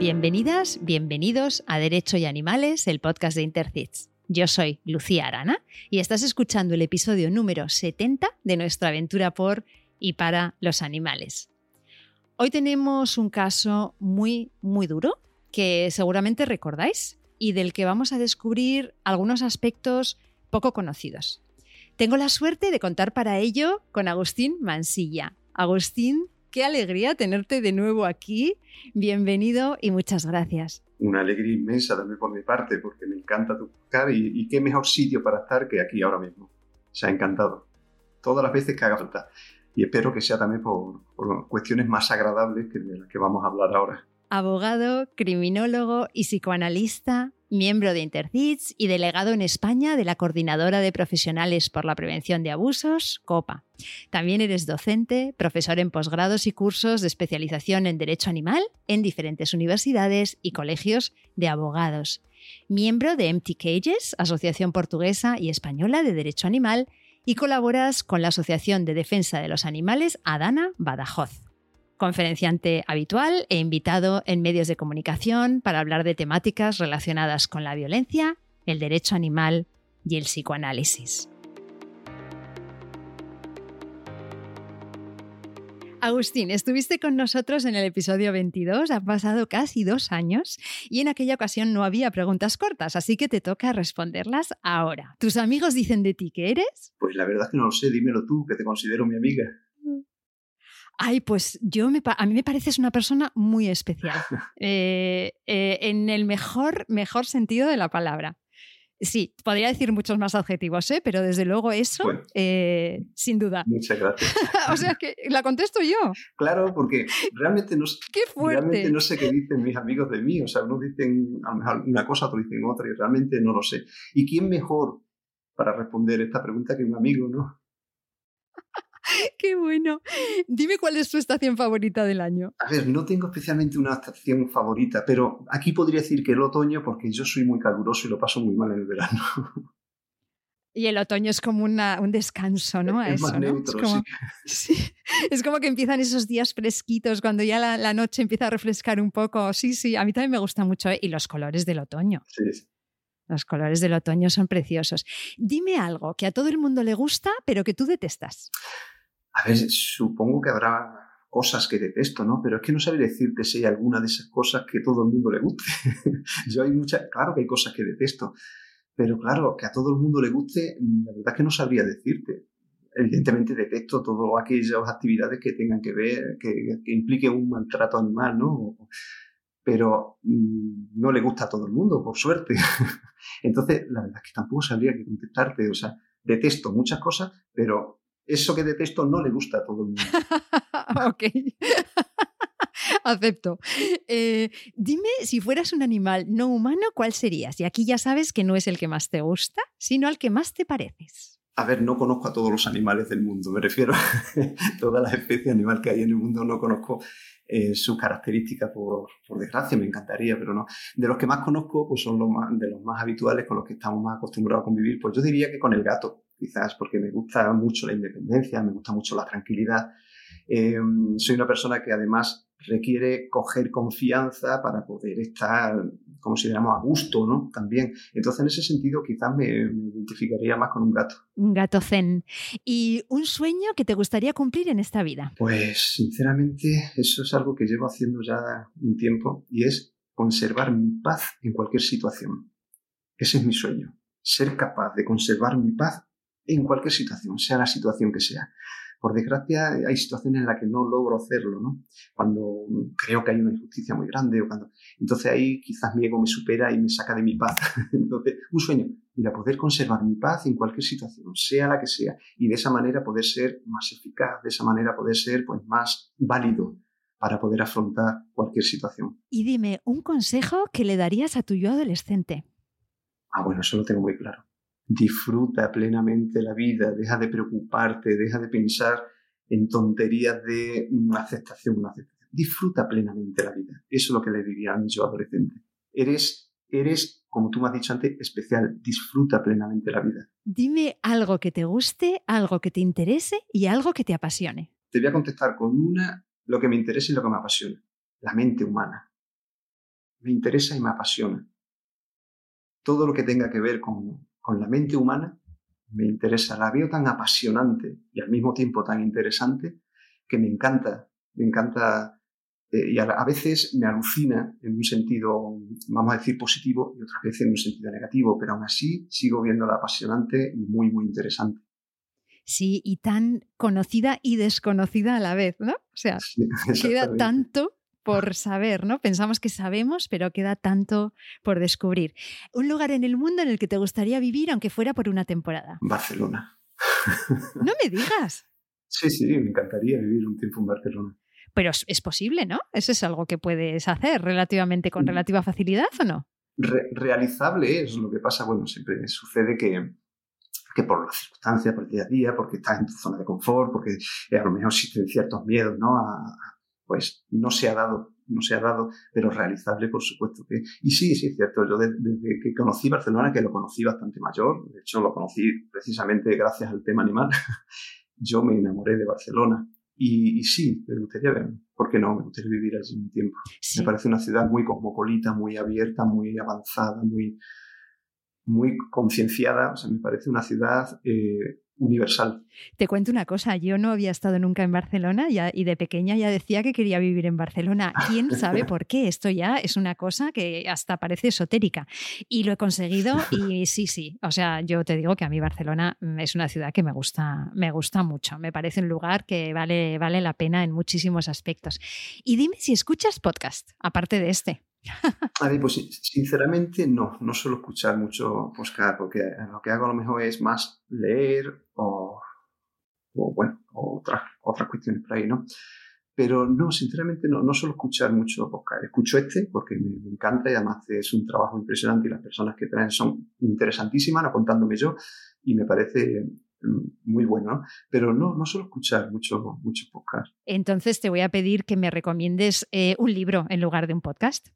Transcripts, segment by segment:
Bienvenidas, bienvenidos a Derecho y Animales, el podcast de Intercits. Yo soy Lucía Arana y estás escuchando el episodio número 70 de nuestra aventura por y para los animales. Hoy tenemos un caso muy, muy duro que seguramente recordáis y del que vamos a descubrir algunos aspectos poco conocidos. Tengo la suerte de contar para ello con Agustín Mansilla. Agustín, qué alegría tenerte de nuevo aquí. Bienvenido y muchas gracias. Una alegría inmensa también por mi parte, porque me encanta tu podcast y, qué mejor sitio para estar que aquí ahora mismo. Se ha encantado. Todas las veces que haga falta. Y espero que sea también por, por cuestiones más agradables que de las que vamos a hablar ahora abogado, criminólogo y psicoanalista, miembro de Intercits y delegado en España de la Coordinadora de Profesionales por la Prevención de Abusos, COPA. También eres docente, profesor en posgrados y cursos de especialización en Derecho Animal en diferentes universidades y colegios de abogados. Miembro de Empty Cages, Asociación Portuguesa y Española de Derecho Animal, y colaboras con la Asociación de Defensa de los Animales Adana Badajoz conferenciante habitual e invitado en medios de comunicación para hablar de temáticas relacionadas con la violencia, el derecho animal y el psicoanálisis. Agustín, estuviste con nosotros en el episodio 22, ha pasado casi dos años y en aquella ocasión no había preguntas cortas, así que te toca responderlas ahora. ¿Tus amigos dicen de ti que eres? Pues la verdad es que no lo sé, dímelo tú, que te considero mi amiga. Ay, pues yo me, a mí me pareces una persona muy especial, eh, eh, en el mejor, mejor sentido de la palabra. Sí, podría decir muchos más adjetivos, ¿eh? pero desde luego eso, eh, sin duda. Muchas gracias. o sea que la contesto yo. Claro, porque realmente no, qué realmente no sé qué dicen mis amigos de mí. O sea, unos dicen a lo mejor una cosa, otros dicen otra, y realmente no lo sé. ¿Y quién mejor para responder esta pregunta que un amigo, no? Qué bueno. Dime cuál es tu estación favorita del año. A ver, no tengo especialmente una estación favorita, pero aquí podría decir que el otoño, porque yo soy muy caluroso y lo paso muy mal en el verano. Y el otoño es como un descanso, ¿no? es más neutro, es como, sí. Es como que empiezan esos días fresquitos, cuando ya la, noche empieza a refrescar un poco. Sí, sí, a mí también me gusta mucho. ¿eh? Y los colores del otoño. Sí, sí. Los colores del otoño son preciosos. Dime algo que a todo el mundo le gusta, pero que tú detestas. A ver, supongo que habrá cosas que detesto, ¿no? Pero es que no sabría decirte si hay alguna de esas cosas que todo el mundo le guste. Yo hay muchas, claro que hay cosas que detesto, pero claro, que a todo el mundo le guste, la verdad es que no sabría decirte. Evidentemente detesto todas aquellas actividades que tengan que ver, que, que impliquen un maltrato animal, ¿no? Pero mm, no le gusta a todo el mundo, por suerte. Entonces, la verdad es que tampoco sabría que contestarte. O sea, detesto muchas cosas, pero eso que detesto no le gusta a todo el mundo. ok. Acepto. Eh, dime, si fueras un animal no humano, ¿cuál serías? Y aquí ya sabes que no es el que más te gusta, sino al que más te pareces. A ver, no conozco a todos los animales del mundo, me refiero a todas las especies animal que hay en el mundo, no conozco eh, sus características, por, por, desgracia, me encantaría, pero no. De los que más conozco, pues son los más, de los más habituales con los que estamos más acostumbrados a convivir, pues yo diría que con el gato quizás porque me gusta mucho la independencia, me gusta mucho la tranquilidad. Em, soy una persona que además requiere coger confianza para poder estar, como si diéramos, a gusto, ¿no? También. Entonces, en ese sentido, quizás me, identificaría más con un gato. Un gato zen. ¿Y un sueño que te gustaría cumplir en esta vida? Pues, sinceramente, eso es algo que llevo haciendo ya un tiempo y es conservar mi paz en cualquier situación. Ese es mi sueño. Ser capaz de conservar mi paz en cualquier situación, sea la situación que sea. Por desgracia, hay situaciones en las que no logro hacerlo, ¿no? Cuando creo que hay una injusticia muy grande o cuando... Entonces ahí quizás mi ego me supera y me saca de mi paz. Entonces, un sueño, mira, poder conservar mi paz en cualquier situación, sea la que sea, y de esa manera poder ser más eficaz, de esa manera poder ser pues más válido para poder afrontar cualquier situación. Y dime, un consejo que le darías a tu yo adolescente. Ah, bueno, eso lo tengo muy claro disfruta plenamente la vida, deja de preocuparte, deja de pensar en tonterías de aceptación, una aceptación. Disfruta plenamente la vida. Eso es lo que le diría a mi yo adolescente. Eres, eres, como tú me has dicho antes, especial. Disfruta plenamente la vida. Dime algo que te guste, algo que te interese y algo que te apasione. Te voy a contestar con una, lo que me interesa y lo que me apasiona. La mente humana. me interesa y me apasiona. Todo lo que tenga que ver con, con la mente humana me interesa. La veo tan apasionante y al mismo tiempo tan interesante que me encanta. Me encanta eh, y a, veces me alucina en un sentido, vamos a decir, positivo y otras veces en un sentido negativo, pero aún así sigo viéndola apasionante y muy, muy interesante. Sí, y tan conocida y desconocida a la vez, ¿no? O sea, queda tanto por saber, ¿no? Pensamos que sabemos, pero queda tanto por descubrir. Un lugar en el mundo en el que te gustaría vivir, aunque fuera por una temporada. Barcelona. No me digas. Sí, sí, me encantaría vivir un tiempo en Barcelona. Pero es posible, ¿no? Eso es algo que puedes hacer relativamente con mm. relativa facilidad o no? realizable es lo que pasa, bueno, siempre sucede que, que por las circunstancias, por el día a día, porque estás en tu zona de confort, porque a lo mejor existen ciertos miedos, ¿no? Pues no se ha dado, no se ha dado, pero realizable, por supuesto que. Y sí, sí, es cierto. Yo desde, que conocí Barcelona, que lo conocí bastante mayor, de hecho lo conocí precisamente gracias al tema animal, yo me enamoré de Barcelona. Y, sí, me gustaría ver, ¿por qué no? Me gustaría vivir allí un tiempo. Me parece una ciudad muy cosmopolita, muy abierta, muy avanzada, muy, muy concienciada. O sea, me parece una ciudad eh, universal. Te cuento una cosa, yo no había estado nunca en Barcelona y de pequeña ya decía que quería vivir en Barcelona. ¿Quién sabe por qué? Esto ya es una cosa que hasta parece esotérica. Y lo he conseguido y sí, sí. O sea, yo te digo que a mí Barcelona es una ciudad que me gusta, me gusta mucho. Me parece un lugar que vale, vale la pena en muchísimos aspectos. Y dime si escuchas podcast, aparte de este. A ver, pues sinceramente no, no suelo escuchar mucho podcast porque lo que hago a lo mejor es más leer o, bueno, otras, otras cuestiones por ahí, ¿no? Pero no, sinceramente no, no suelo escuchar mucho podcast. Escucho este porque me, encanta y además es un trabajo impresionante y las personas que traen son interesantísimas, no contándome yo, y me parece mm, muy bueno, ¿no? pero no, no suelo escuchar mucho, mucho podcast. Entonces te voy a pedir que me recomiendes eh, un libro en lugar de un podcast.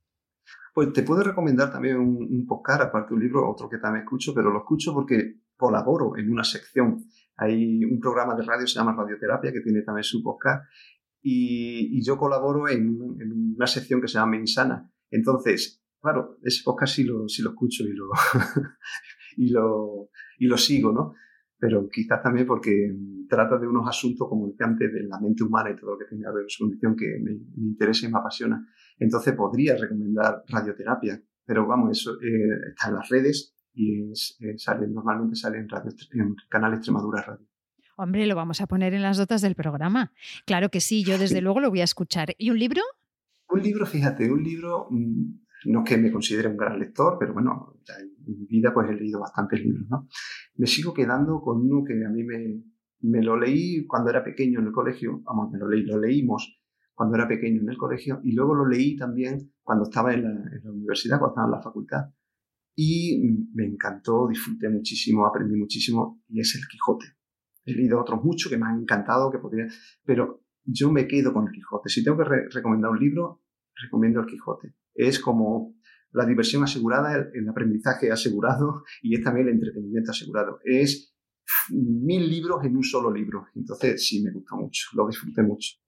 Pues te puedo recomendar también un, podcast, aparte de un libro, otro que también escucho, pero lo escucho porque colaboro en una sección. Hay un programa de radio, se llama Radioterapia, que tiene también su podcast, y, yo colaboro en, una sección que se llama Insana. Entonces, claro, ese podcast sí lo, sí lo escucho y lo, y, lo, y lo sigo, ¿no? Pero quizás también porque trata de unos asuntos, como decía antes, de la mente humana y todo lo que tenga que ver con su condición que me, me interesa y me apasiona. Entonces podría recomendar radioterapia, pero vamos, eso eh, está en las redes y eh, sale, normalmente sale en, radio, en canal Extremadura Radio. Hombre, lo vamos a poner en las notas del programa. Claro que sí, yo desde luego lo voy a escuchar. ¿Y un libro? Un libro, fíjate, un libro, mm, no que me considere un gran lector, pero bueno, en mi vida pues he leído bastantes libros, ¿no? Me sigo quedando con uno que a mí me, me lo leí cuando era pequeño en el colegio, vamos, me lo leí, lo leímos cuando era pequeño en el colegio y luego lo leí también cuando estaba en la, universidad, cuando estaba en la facultad. Y me encantó, disfruté muchísimo, aprendí muchísimo y es El Quijote. He leído otros muchos que me han encantado, que podría, pero yo me quedo con El Quijote. Si tengo que recomendar un libro, recomiendo El Quijote. Es como la diversión asegurada, el, el, aprendizaje asegurado y es también el entretenimiento asegurado. Es mil libros en un solo libro. Entonces sí me gusta mucho, lo disfruté mucho.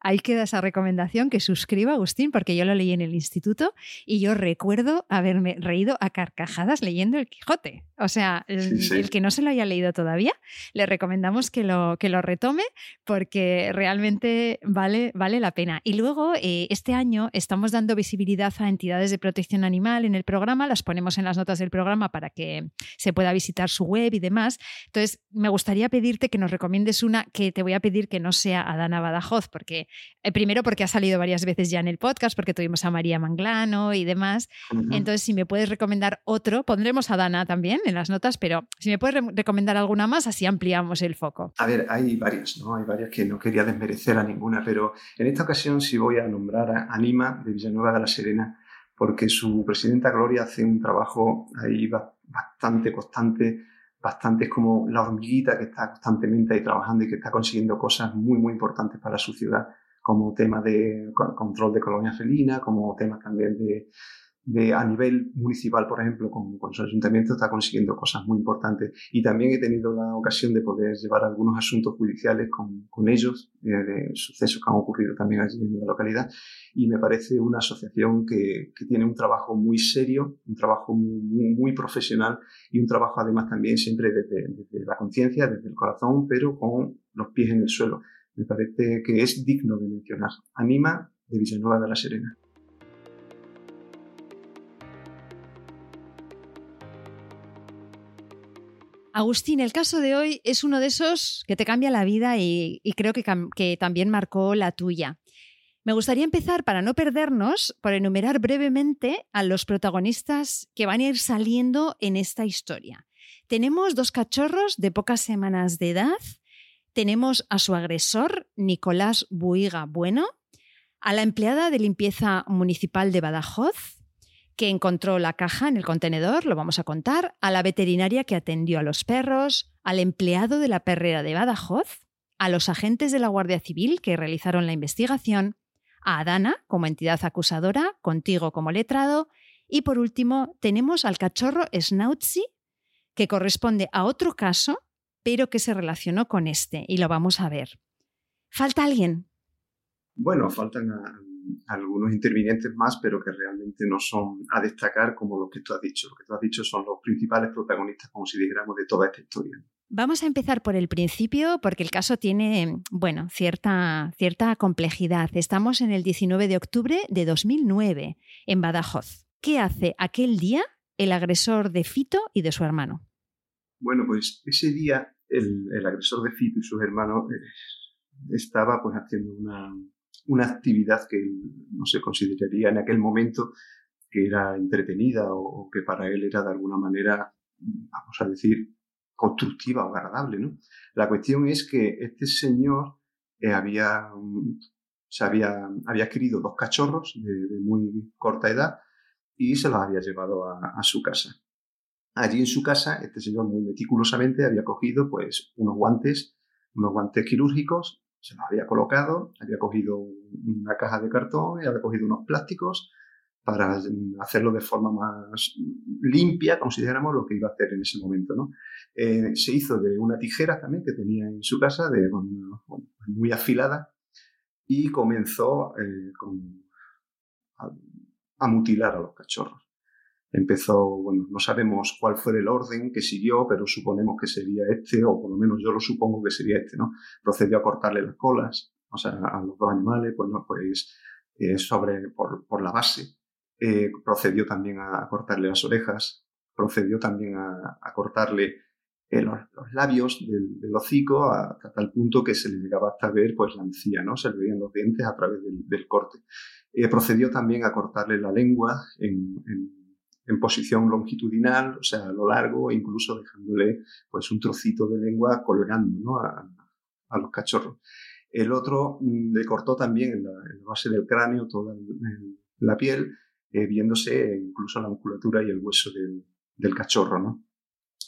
Ahí queda esa recomendación que suscriba Agustín, porque yo lo leí en el instituto y yo recuerdo haberme reído a carcajadas leyendo El Quijote. O sea, el, que no se lo haya leído todavía, le recomendamos que lo, que lo retome porque realmente vale, vale la pena. Y luego, eh, este año estamos dando visibilidad a entidades de protección animal en el programa, las ponemos en las notas del programa para que se pueda visitar su web y demás. Entonces, me gustaría pedirte que nos recomiendes una que te voy a pedir que no sea Adana Badajoz, porque eh, primero porque ha salido varias veces ya en el podcast, porque tuvimos a María Manglano y demás. Entonces, si me puedes recomendar otro, pondremos a Dana también en las notas, pero si me puedes recomendar alguna más, así ampliamos el foco. A ver, hay varias, ¿no? Hay varias que no quería desmerecer a ninguna, pero en esta ocasión sí voy a nombrar a Anima de Villanueva de la Serena, porque su presidenta Gloria hace un trabajo ahí bastante constante bastante es como la hormiguita que está constantemente ahí trabajando y que está consiguiendo cosas muy, muy importantes para su ciudad, como tema de control de colonia felina, como temas también de, de, a nivel municipal, por ejemplo, con, con, su ayuntamiento, está consiguiendo cosas muy importantes. Y también he tenido la ocasión de poder llevar algunos asuntos judiciales con, con ellos, eh, de sucesos que han ocurrido también allí en la localidad. Y me parece una asociación que, que tiene un trabajo muy serio, un trabajo muy, muy, profesional y un trabajo además también siempre desde, desde la conciencia, desde el corazón, pero con los pies en el suelo. Me parece que es digno de mencionar. Anima de Villanueva de la Serena. Agustín, el caso de hoy es uno de esos que te cambia la vida y, creo que, también marcó la tuya. Me gustaría empezar, para no perdernos, por enumerar brevemente a los protagonistas que van a ir saliendo en esta historia. Tenemos dos cachorros de pocas semanas de edad, tenemos a su agresor, Nicolás Buiga Bueno, a la empleada de limpieza municipal de Badajoz, que encontró la caja en el contenedor, lo vamos a contar, a la veterinaria que atendió a los perros, al empleado de la perrera de Badajoz, a los agentes de la Guardia Civil que realizaron la investigación, a Adana como entidad acusadora, contigo como letrado, y por último tenemos al cachorro Snautzi, que corresponde a otro caso, pero que se relacionó con este, y lo vamos a ver. ¿Falta alguien? Bueno, faltan a, algunos intervinientes más, pero que realmente no son a destacar como lo que tú has dicho. Lo que tú has dicho son los principales protagonistas, como si dijéramos, de toda esta historia. Vamos a empezar por el principio porque el caso tiene, bueno, cierta, cierta complejidad. Estamos en el 19 de octubre de 2009, en Badajoz. ¿Qué hace aquel día el agresor de Fito y de su hermano? Bueno, pues ese día el, agresor de Fito y sus hermanos eh, estaba pues haciendo una, una actividad que no se consideraría en aquel momento que era entretenida o, que para él era de alguna manera, vamos a decir, constructiva o agradable. La cuestión es que este señor eh, había, se había, había adquirido dos cachorros de, muy corta edad y se los había llevado a, su casa. Allí en su casa, este señor muy meticulosamente había cogido pues unos guantes, unos guantes quirúrgicos se los había colocado, había cogido una caja de cartón y había cogido unos plásticos para hacerlo de forma más limpia, consideramos lo que iba a hacer en ese momento. ¿no? Eh, se hizo de una tijera también que tenía en su casa, de, muy afilada, y comenzó eh, a mutilar a los cachorros. Empezó, bueno, no sabemos cuál fue el orden que siguió, pero suponemos que sería este, o por lo menos yo lo supongo que sería este, ¿no? Procedió a cortarle las colas, o sea, a los dos animales, pues, ¿no? pues eh, sobre, por, por, la base. Eh, procedió también a cortarle las orejas, procedió también a, a cortarle eh, los, los, labios del, del hocico hasta tal punto que se le llegaba hasta ver pues la encía, ¿no? Se le veían los dientes a través del, del corte. Eh, procedió también a cortarle la lengua en, en en posición longitudinal, o sea, a lo largo, e incluso dejándole pues un trocito de lengua colgando ¿no? a, a, los cachorros. El otro mm, le cortó también en la, en la base del cráneo toda la piel, eh, viéndose incluso la musculatura y el hueso del, del cachorro, ¿no?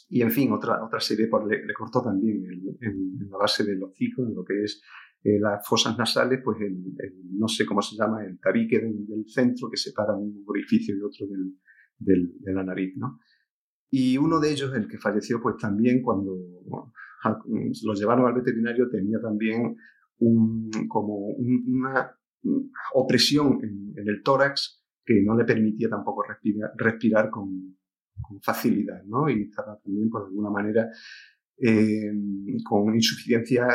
Y en fin, otra, otra serie pues, le, le, cortó también el, en, la base del hocico, en lo que es eh, las fosas nasales, pues el, el, no sé cómo se llama, el tabique del, del centro que separa un orificio de otro del, del, de la nariz, ¿no? Y uno de ellos, el que falleció, pues también cuando lo llevaron al veterinario tenía también un, como una opresión en, en, el tórax que no le permitía tampoco respirar, respirar con, con, facilidad, ¿no? Y estaba también, pues, de alguna manera, eh, con insuficiencia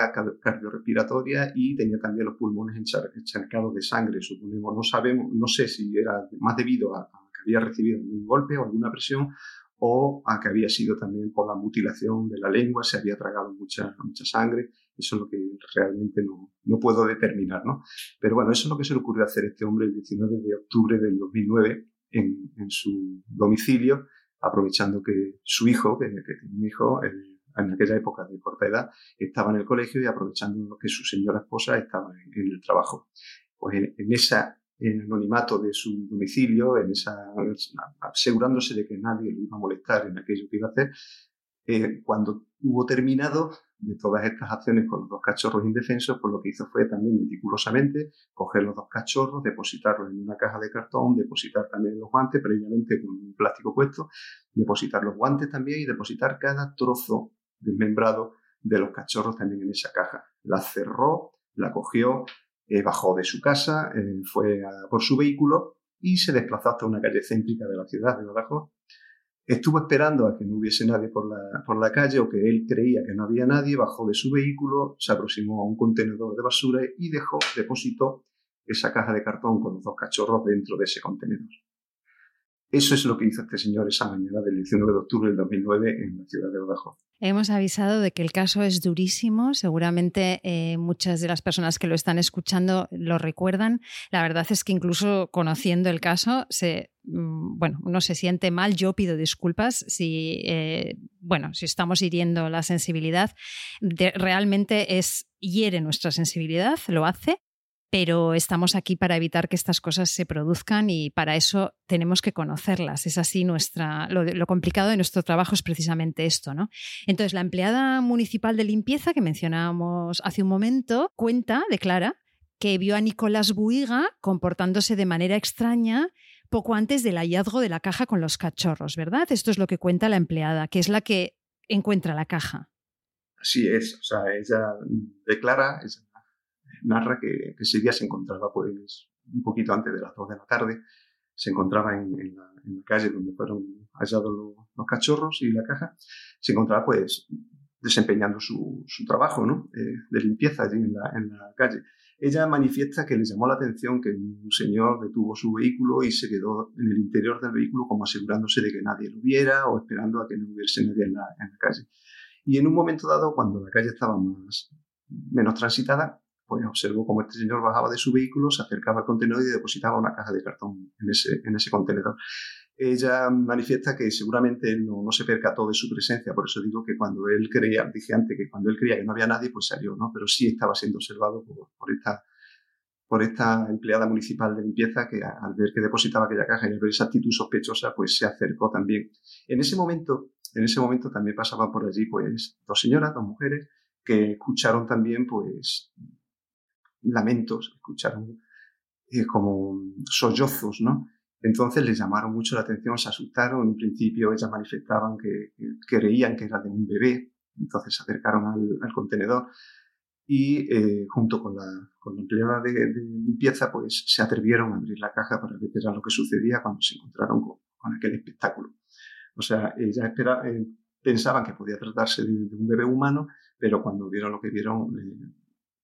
cardiorrespiratoria y tenía también los pulmones encharcados de sangre, suponemos. No sabemos, no sé si era más debido a, a había recibido algún golpe o alguna presión o a que había sido también por la mutilación de la lengua, se había tragado mucha, mucha sangre. Eso es lo que realmente no, no puedo determinar, ¿no? Pero bueno, eso es lo que se le ocurrió hacer este hombre el 19 de octubre del 2009 en, en su domicilio, aprovechando que su hijo, que, que tiene un hijo, el, en aquella época de corta edad, estaba en el colegio y aprovechando que su señora esposa estaba en, en el trabajo. Pues en, en esa en anonimato de su domicilio, en esa, asegurándose de que nadie lo iba a molestar en aquello que iba a hacer, eh, cuando hubo terminado de todas estas acciones con los dos cachorros indefensos, pues lo que hizo fue también meticulosamente coger los dos cachorros, depositarlos en una caja de cartón, depositar también los guantes, previamente con un plástico puesto, depositar los guantes también y depositar cada trozo desmembrado de los cachorros también en esa caja. La cerró, la cogió, eh, bajó de su casa, eh, fue por su vehículo y se desplazó hasta una calle céntrica de la ciudad de Badajoz Estuvo esperando a que no hubiese nadie por la, por la calle o que él creía que no había nadie, bajó de su vehículo, se aproximó a un contenedor de basura y dejó, depositó esa caja de cartón con los dos cachorros dentro de ese contenedor. Eso es lo que hizo este señor esa mañana del 19 de octubre del 2009 en la ciudad de Badajoz. Hemos avisado de que el caso es durísimo. Seguramente eh, muchas de las personas que lo están escuchando lo recuerdan. La verdad es que incluso conociendo el caso, se, mm, bueno, uno se siente mal. Yo pido disculpas si, eh, bueno, si estamos hiriendo la sensibilidad. realmente es hiere nuestra sensibilidad, lo hace pero estamos aquí para evitar que estas cosas se produzcan y para eso tenemos que conocerlas. Es así nuestra. Lo, complicado de nuestro trabajo es precisamente esto, ¿no? Entonces, la empleada municipal de limpieza que mencionábamos hace un momento cuenta, declara, que vio a Nicolás Buiga comportándose de manera extraña poco antes del hallazgo de la caja con los cachorros, ¿verdad? Esto es lo que cuenta la empleada, que es la que encuentra la caja. Así es, o sea, ella declara, narra que, ese día se encontraba pues un poquito antes de las 2 de la tarde, se encontraba en, la, calle donde fueron hallados los, cachorros y la caja, se encontraba pues desempeñando su, trabajo ¿no? Eh, de limpieza allí en la, en la calle. Ella manifiesta que le llamó la atención que un señor detuvo su vehículo y se quedó en el interior del vehículo como asegurándose de que nadie lo viera o esperando a que no hubiese nadie en la, en la calle. Y en un momento dado, cuando la calle estaba más, menos transitada, pues observó cómo este señor bajaba de su vehículo, se acercaba al contenedor y depositaba una caja de cartón en ese, en ese contenedor. Ella manifiesta que seguramente él no, se percató de su presencia, por eso digo que cuando él creía, dije antes que cuando él creía que no había nadie, pues salió, ¿no? Pero sí estaba siendo observado por, esta, por esta empleada municipal de limpieza que al ver que depositaba aquella caja y al ver esa actitud sospechosa, pues se acercó también. En ese momento, en ese momento también pasaban por allí, pues, dos señoras, dos mujeres, que escucharon también, pues, lamentos, escucharon eh, como sollozos, ¿no? Entonces les llamaron mucho la atención, se asustaron. En principio ellas manifestaban que, creían que era de un bebé, entonces se acercaron al, contenedor y eh, junto con la, con empleada de, limpieza pues se atrevieron a abrir la caja para ver lo que sucedía cuando se encontraron con, aquel espectáculo. O sea, ellas eh, pensaban que podía tratarse de, un bebé humano, pero cuando vieron lo que vieron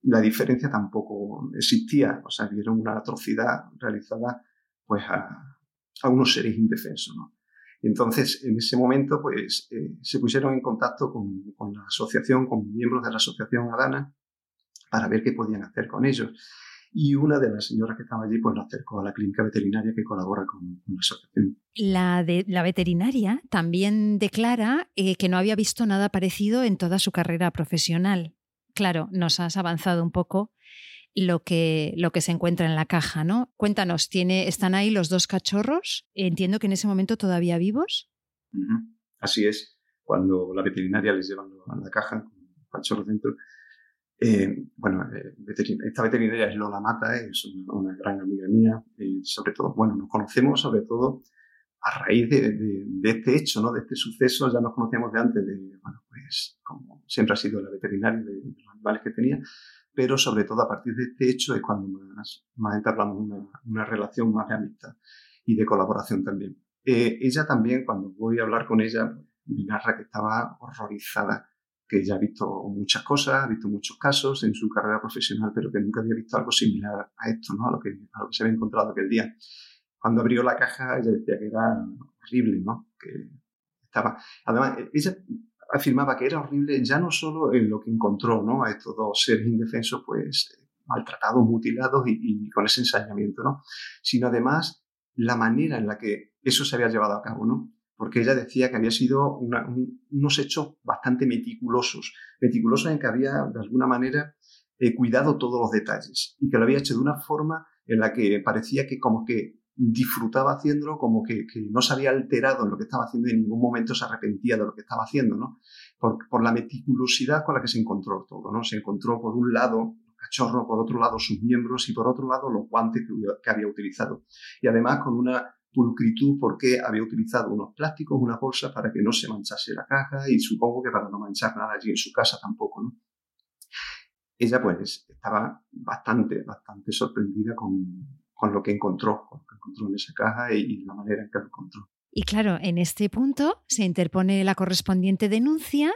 la diferencia tampoco existía, o sea, vieron una atrocidad realizada pues a, unos seres indefensos, ¿no? entonces, en ese momento, pues, eh, se pusieron en contacto con, la asociación, con miembros de la asociación Adana, para ver qué podían hacer con ellos. Y una de las señoras que estaba allí, pues, lo acercó a la clínica veterinaria que colabora con, la asociación. La, de, la veterinaria también declara eh, que no había visto nada parecido en toda su carrera profesional claro, nos has avanzado un poco lo que, lo que se encuentra en la caja, ¿no? Cuéntanos, ¿tiene, ¿están ahí los dos cachorros? Entiendo que en ese momento todavía vivos. Así es. Cuando la veterinaria les lleva a la caja cachorros dentro, eh, bueno, eh, esta veterinaria es Lola Mata, es una, gran amiga mía, y sobre todo, bueno, nos conocemos sobre todo a raíz de, este hecho, ¿no? de este suceso, ya nos conocíamos de antes, de, bueno, pues como siempre ha sido la veterinaria de, los animales que tenía, pero sobre todo a partir de este hecho es cuando más, más entablamos una, una relación más de amistad y de colaboración también. Eh, ella también, cuando voy a hablar con ella, me narra que estaba horrorizada, que ella ha visto muchas cosas, ha visto muchos casos en su carrera profesional, pero que nunca había visto algo similar a esto, ¿no? a, lo que, a lo que se había encontrado aquel día cuando abrió la caja ella decía que era horrible, ¿no? Que estaba, además, ella afirmaba que era horrible ya no solo en lo que encontró, ¿no? A estos dos seres indefensos, pues, maltratados, mutilados y, con ese ensañamiento, ¿no? Sino además la manera en la que eso se había llevado a cabo, ¿no? Porque ella decía que había sido unos hechos bastante meticulosos, meticulosos en que había, de alguna manera, eh, cuidado todos los detalles y que lo había hecho de una forma en la que parecía que como que disfrutaba haciéndolo como que, no se había alterado en lo que estaba haciendo y en ningún momento se arrepentía de lo que estaba haciendo, ¿no? Por, por la meticulosidad con la que se encontró todo, ¿no? Se encontró por un lado el cachorro, por otro lado sus miembros y por otro lado los guantes que, había utilizado. Y además con una pulcritud porque había utilizado unos plásticos, una bolsa para que no se manchase la caja y supongo que para no manchar nada allí en su casa tampoco, ¿no? Ella pues estaba bastante, bastante sorprendida con, con lo que encontró, con lo que encontró en esa caja y, la manera en que lo encontró. Y claro, en este punto se interpone la correspondiente denuncia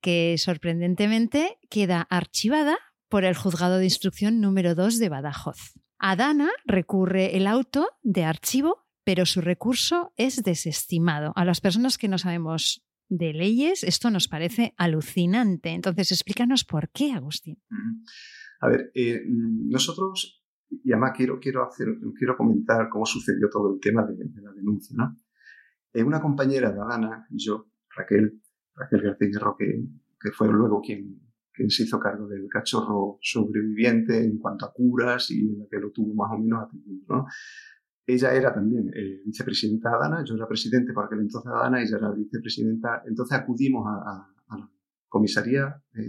que sorprendentemente queda archivada por el juzgado de instrucción número 2 de Badajoz. Adana recurre el auto de archivo, pero su recurso es desestimado. A las personas que no sabemos de leyes, esto nos parece alucinante. Entonces, explícanos por qué, Agustín. A ver, eh, nosotros y además quiero, quiero, hacer, quiero comentar cómo sucedió todo el tema de, la denuncia. ¿no? Eh, una compañera de Adana yo, Raquel, Raquel García Guerrero, que, que fue luego quien, quien se hizo cargo del cachorro sobreviviente en cuanto a curas y la que lo tuvo más o menos. ¿no? Ella era también eh, vicepresidenta de Adana, yo era presidente por aquel entonces de Adana, ella era vicepresidenta. Entonces acudimos a, la comisaría eh,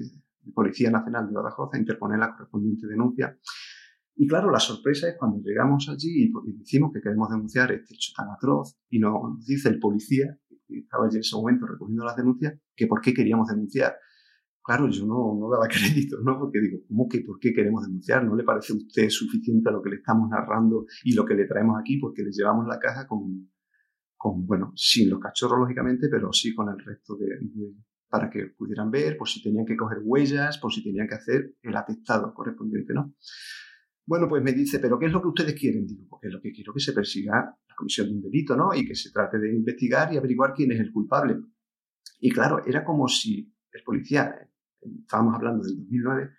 de Policía Nacional de Badajoz a interponer la correspondiente denuncia y claro, la sorpresa es cuando llegamos allí y, decimos que queremos denunciar este hecho tan atroz y nos dice el policía, que estaba allí en ese momento recogiendo las denuncias, que por qué queríamos denunciar. Claro, yo no, no daba crédito, ¿no? Porque digo, ¿cómo que por qué queremos denunciar? ¿No le parece a usted suficiente lo que le estamos narrando y lo que le traemos aquí? Porque le llevamos la caja con, con bueno, sin los cachorros, lógicamente, pero sí con el resto de, para que pudieran ver, por si tenían que coger huellas, por si tenían que hacer el atestado correspondiente, ¿no? Bueno, pues me dice, ¿pero qué es lo que ustedes quieren? Digo, porque lo que quiero que se persiga la comisión de un delito, ¿no? Y que se trate de investigar y averiguar quién es el culpable. Y claro, era como si el policía, estábamos hablando del 2009,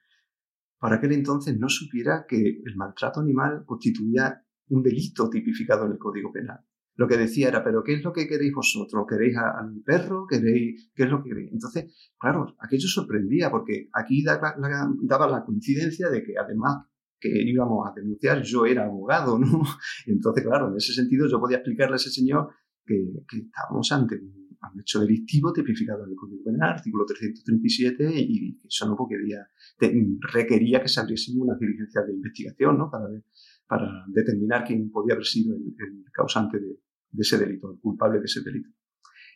para aquel entonces no supiera que el maltrato animal constituía un delito tipificado en el Código Penal. Lo que decía era, pero ¿qué es lo que queréis vosotros? ¿Queréis al perro? ¿Queréis? ¿Qué es lo que queréis? Entonces, claro, aquello sorprendía porque aquí daba la coincidencia de que además que íbamos a denunciar, yo era abogado, ¿no? Entonces, claro, en ese sentido yo podía explicarle a ese señor que, estábamos ante un, hecho delictivo tipificado en el Código Penal, artículo 337, y eso no podía, requería que se abriese una diligencia de investigación, ¿no? Para, para determinar quién podía haber sido el, causante de, de ese delito, el culpable de ese delito.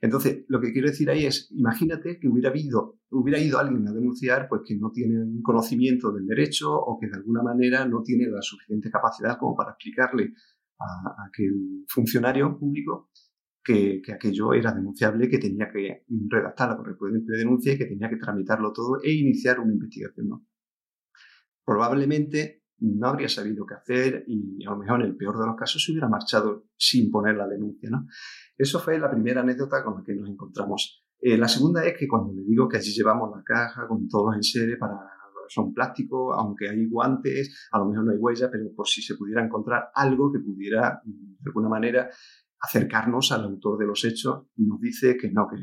Entonces, lo que quiero decir ahí es, imagínate que hubiera, habido, hubiera ido alguien a denunciar pues que no tiene un conocimiento del derecho o que de alguna manera no tiene la suficiente capacidad como para explicarle a, aquel funcionario público que, aquello era denunciable, que tenía que redactar la correspondiente denuncia y que tenía que tramitarlo todo e iniciar una investigación. Probablemente no habría sabido qué hacer y a lo mejor en el peor de los casos se hubiera marchado sin poner la denuncia. ¿no? Eso fue la primera anécdota con la que nos encontramos. Eh, la segunda es que cuando le digo que allí llevamos la caja con todos los enseres para son plásticos, aunque hay guantes, a lo mejor no hay huella, pero por si se pudiera encontrar algo que pudiera de alguna manera acercarnos al autor de los hechos, nos dice que no, que,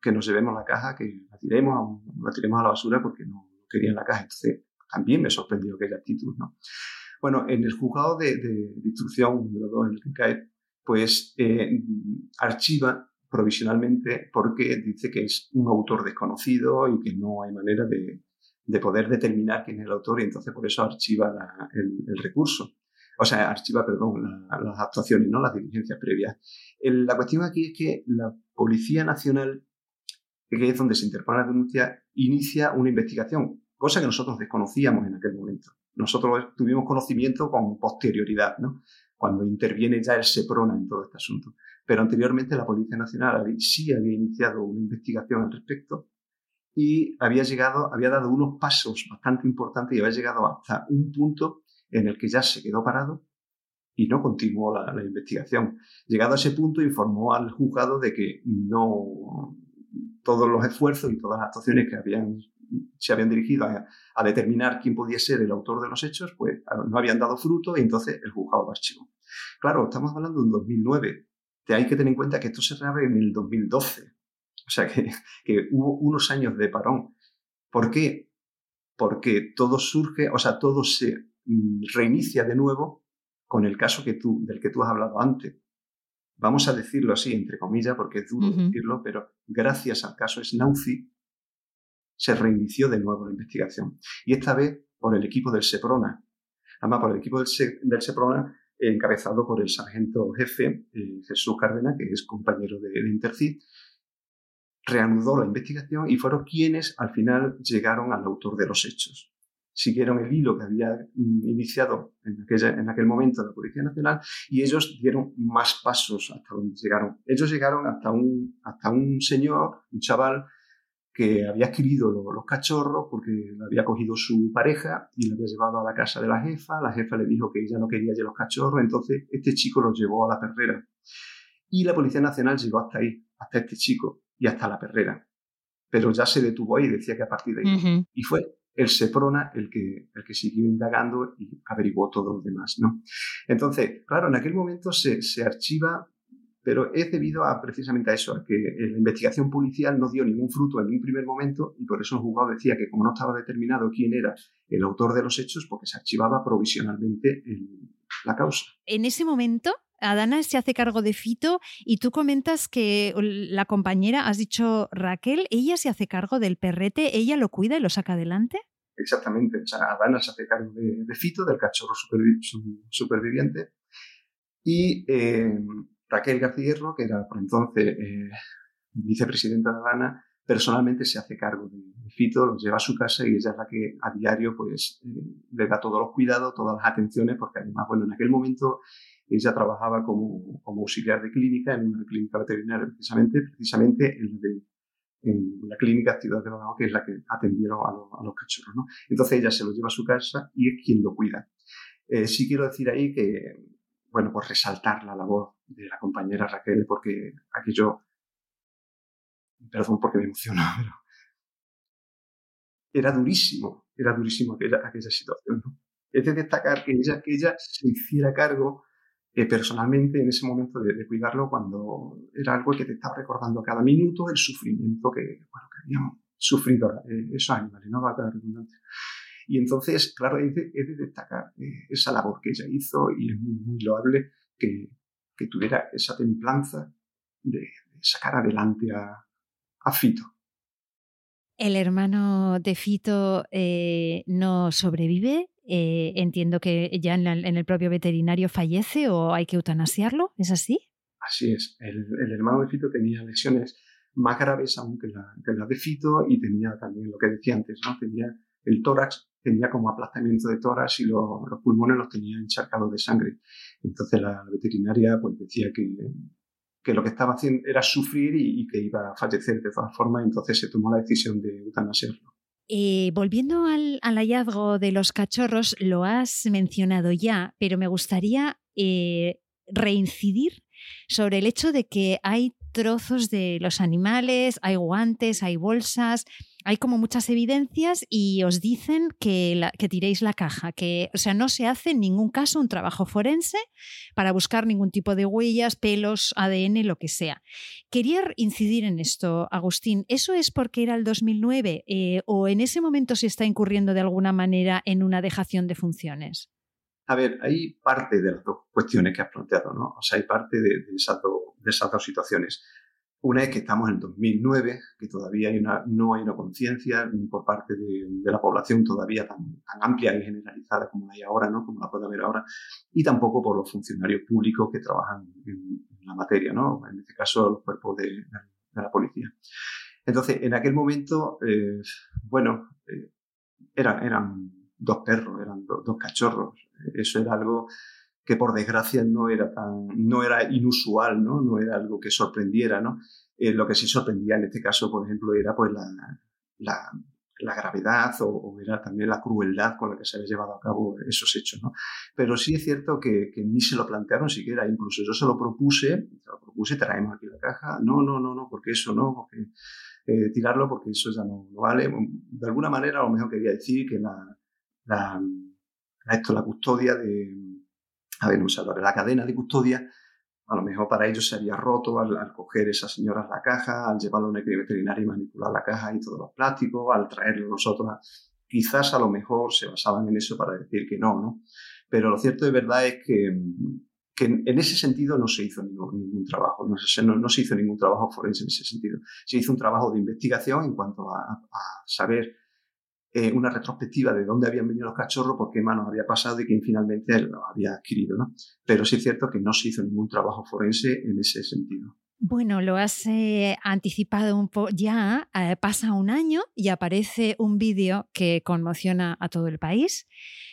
que nos llevemos la caja, que la tiremos, la tiremos a la basura porque no querían la caja. Entonces, también me sorprendió aquella actitud, ¿no? Bueno, en el juzgado de, de, instrucción número 2 en el que cae, pues eh, archiva provisionalmente porque dice que es un autor desconocido y que no hay manera de, de poder determinar quién es el autor y entonces por eso archiva el, recurso. O sea, archiva, perdón, las actuaciones, no las diligencias previas. la cuestión aquí es que la Policía Nacional, que es donde se interpone la denuncia, inicia una investigación, cosa que nosotros desconocíamos en aquel momento. Nosotros tuvimos conocimiento con posterioridad, ¿no? cuando interviene ya el SEPRONA en todo este asunto. Pero anteriormente la Policía Nacional sí había iniciado una investigación al respecto y había llegado, había dado unos pasos bastante importantes y había llegado hasta un punto en el que ya se quedó parado y no continuó la, la investigación. Llegado a ese punto, informó al juzgado de que no todos los esfuerzos y todas las actuaciones que habían se habían dirigido a, determinar quién podía ser el autor de los hechos, pues no habían dado fruto y entonces el juzgado lo archivó. Claro, estamos hablando de un 2009. Te hay que tener en cuenta que esto se reabre en el 2012. O sea que, que hubo unos años de parón. ¿Por qué? Porque todo surge, o sea, todo se mm, reinicia de nuevo con el caso que tú, del que tú has hablado antes. Vamos a decirlo así, entre comillas, porque es duro decirlo, pero gracias al caso Snauzi se reinició de nuevo la investigación. Y esta vez por el equipo del SEPRONA. Además, por el equipo del, SEPRONA encabezado por el sargento jefe eh, Jesús Cárdenas, que es compañero de, de Intercid, reanudó la investigación y fueron quienes al final llegaron al autor de los hechos. Siguieron el hilo que había mm, iniciado en, en aquel momento la Policía Nacional y ellos dieron más pasos hasta donde llegaron. Ellos llegaron hasta un, hasta un señor, un chaval, que había adquirido los, cachorros porque le había cogido su pareja y lo había llevado a la casa de la jefa. La jefa le dijo que ella no quería ya los cachorros, entonces este chico los llevó a la perrera. Y la Policía Nacional llegó hasta ahí, hasta este chico y hasta la perrera. Pero ya se detuvo ahí y decía que a partir de ahí. Y fue el Seprona el que, el que siguió indagando y averiguó todo lo demás. ¿no? Entonces, claro, en aquel momento se, se archiva pero es debido a precisamente a eso, a que la investigación policial no dio ningún fruto en un primer momento y por eso el juzgado decía que como no estaba determinado quién era el autor de los hechos, porque se archivaba provisionalmente la causa. En ese momento, Adana se hace cargo de Fito y tú comentas que la compañera, has dicho Raquel, ella se hace cargo del perrete, ella lo cuida y lo saca adelante. Exactamente, o sea, Adana se hace cargo de, Fito, del cachorro superviviente, y eh, Raquel García que era por entonces eh, vicepresidenta de Habana, personalmente se hace cargo de, Fito, lo lleva a su casa y ella es la que a diario pues eh, le da todos los cuidados, todas las atenciones, porque además, bueno, en aquel momento ella trabajaba como, como auxiliar de clínica en una clínica veterinaria, precisamente, precisamente en, la clínica Ciudad de Bagao, que es la que atendieron a, los cachorros. ¿no? Entonces ella se lo lleva a su casa y es quien lo cuida. Eh, sí quiero decir ahí que bueno, pues resaltar la labor de la compañera Raquel, porque aquello, perdón porque me emocionó, pero era durísimo, era durísimo aquella, aquella situación. ¿no? Es de destacar que ella, que ella se hiciera cargo eh, personalmente en ese momento de, cuidarlo cuando era algo que te estaba recordando cada minuto el sufrimiento que, bueno, que habían sufrido eh, esos animales, no va a redundancia. Y entonces, claro, es de, destacar eh, esa labor que ella hizo y es muy, loable que, tuviera esa templanza de, sacar adelante a, Fito. El hermano de Fito eh, no sobrevive. Eh, entiendo que ya en, el propio veterinario fallece o hay que eutanasiarlo. ¿Es así? Así es. El, hermano de Fito tenía lesiones más graves aún que la, que la, de Fito y tenía también lo que decía antes, ¿no? Tenía el tórax tenía como aplastamiento de tórax y los pulmones los tenía encharcados de sangre. Entonces la veterinaria pues decía que, que lo que estaba haciendo era sufrir y, que iba a fallecer de todas formas, entonces se tomó la decisión de eutanasiarlo. Eh, volviendo al, hallazgo de los cachorros, lo has mencionado ya, pero me gustaría eh, reincidir sobre el hecho de que hay trozos de los animales, hay guantes, hay bolsas, hay como muchas evidencias y os dicen que, tiréis la caja, que, o sea, no se hace en ningún caso un trabajo forense para buscar ningún tipo de huellas, pelos, ADN, lo que sea. Quería incidir en esto, Agustín. ¿Eso es porque era el 2009 eh, o en ese momento se está incurriendo de alguna manera en una dejación de funciones? A ver, hay parte de las dos cuestiones que has planteado, ¿no? O sea, hay parte de, de esas dos situaciones. Una es que estamos en 2009, que todavía no hay una conciencia por parte de, la población todavía tan, amplia y generalizada como la hay ahora, ¿no? como la puede haber ahora, y tampoco por los funcionarios públicos que trabajan en, la materia, ¿no? en este caso los cuerpos de, la policía. Entonces, en aquel momento, eh, bueno, eh, eran dos perros, eran dos cachorros. Eso era algo que por desgracia no era tan, no era inusual, ¿no? No era algo que sorprendiera, ¿no? Eh, lo que sí sorprendía en este caso, por ejemplo, era pues la, la, la gravedad o, era también la crueldad con la que se había llevado a cabo esos hechos, ¿no? Pero sí es cierto que, que ni se lo plantearon siquiera, incluso yo se lo propuse, se lo propuse, traemos aquí la caja, no, no, no, no, porque eso no, porque eh, tirarlo porque eso ya no, no, vale. De alguna manera a lo mejor quería decir que la, la, esto, la custodia de a ver, la cadena de custodia, a lo mejor para ellos se había roto al, coger esas señoras la caja, al llevarlo a una veterinaria y manipular la caja y todos los plásticos, al traerlo nosotros. Quizás a lo mejor se basaban en eso para decir que no, ¿no? Pero lo cierto de verdad es que, que en ese sentido no se hizo ningún, trabajo, no se, no, se, hizo ningún trabajo forense en ese sentido. Se hizo un trabajo de investigación en cuanto a, a saber eh, una retrospectiva de dónde habían venido los cachorros, por qué manos había pasado y quién finalmente los había adquirido. ¿no? Pero sí es cierto que no se hizo ningún trabajo forense en ese sentido. Bueno, lo has eh, anticipado un poco. Ya eh, pasa un año y aparece un vídeo que conmociona a todo el país.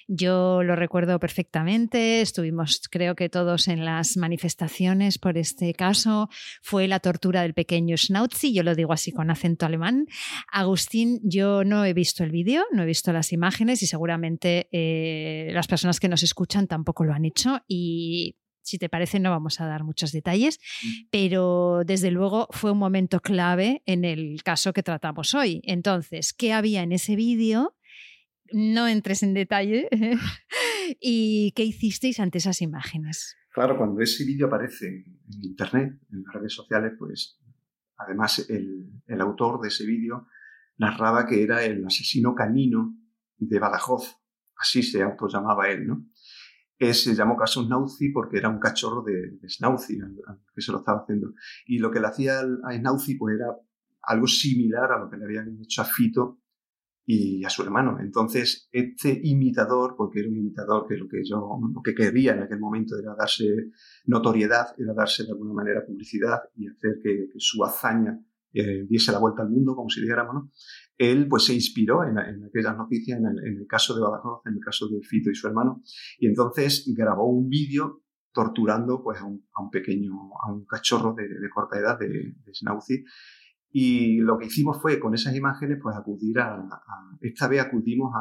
Yo lo recuerdo perfectamente, estuvimos creo que todos en las manifestaciones por este caso. Fue la tortura del pequeño Schnauzi, yo lo digo así con acento alemán. Agustín, yo no he visto el vídeo, no he visto las imágenes y seguramente eh, las personas que nos escuchan tampoco lo han hecho y si te parece, no vamos a dar muchos detalles, mm. pero desde luego fue un momento clave en el caso que tratamos hoy. Entonces, ¿qué había en ese vídeo? No entres en detalle. ¿Y qué hicisteis ante esas imágenes? Claro, cuando ese vídeo aparece en Internet, en las redes sociales, pues además el, autor de ese vídeo narraba que era el asesino canino de Badajoz, así se autollamaba él, ¿no? se llamó caso Snauzi porque era un cachorro de, de Snauzi que se lo estaba haciendo. Y lo que le hacía a Snauzi pues era algo similar a lo que le habían hecho a Fito y a su hermano. Entonces, este imitador, porque era un imitador que lo que yo, que quería en aquel momento era darse notoriedad, era darse de alguna manera publicidad y hacer que, su hazaña eh, diese la vuelta al mundo, como si dijéramos, ¿no? Él pues se inspiró en, aquellas noticias, en el, caso de Badajoz, en el caso de Fito y su hermano, y entonces grabó un vídeo torturando pues a un, pequeño, a un cachorro de, corta edad de, de Schnauzi. Y lo que hicimos fue con esas imágenes pues acudir a, esta vez acudimos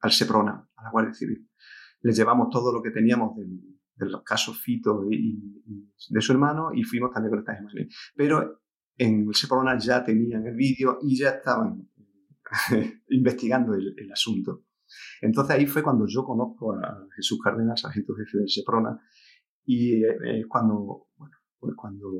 al SEPRONA, a la Guardia Civil. Les llevamos todo lo que teníamos del, los casos Fito y, y, de su hermano y fuimos también con estas imágenes. Pero en el Seprona ya tenían el vídeo y ya estaban investigando el, asunto. Entonces ahí fue cuando yo conozco a Jesús Cárdenas, agente jefe del Seprona, y eh, cuando, bueno, pues cuando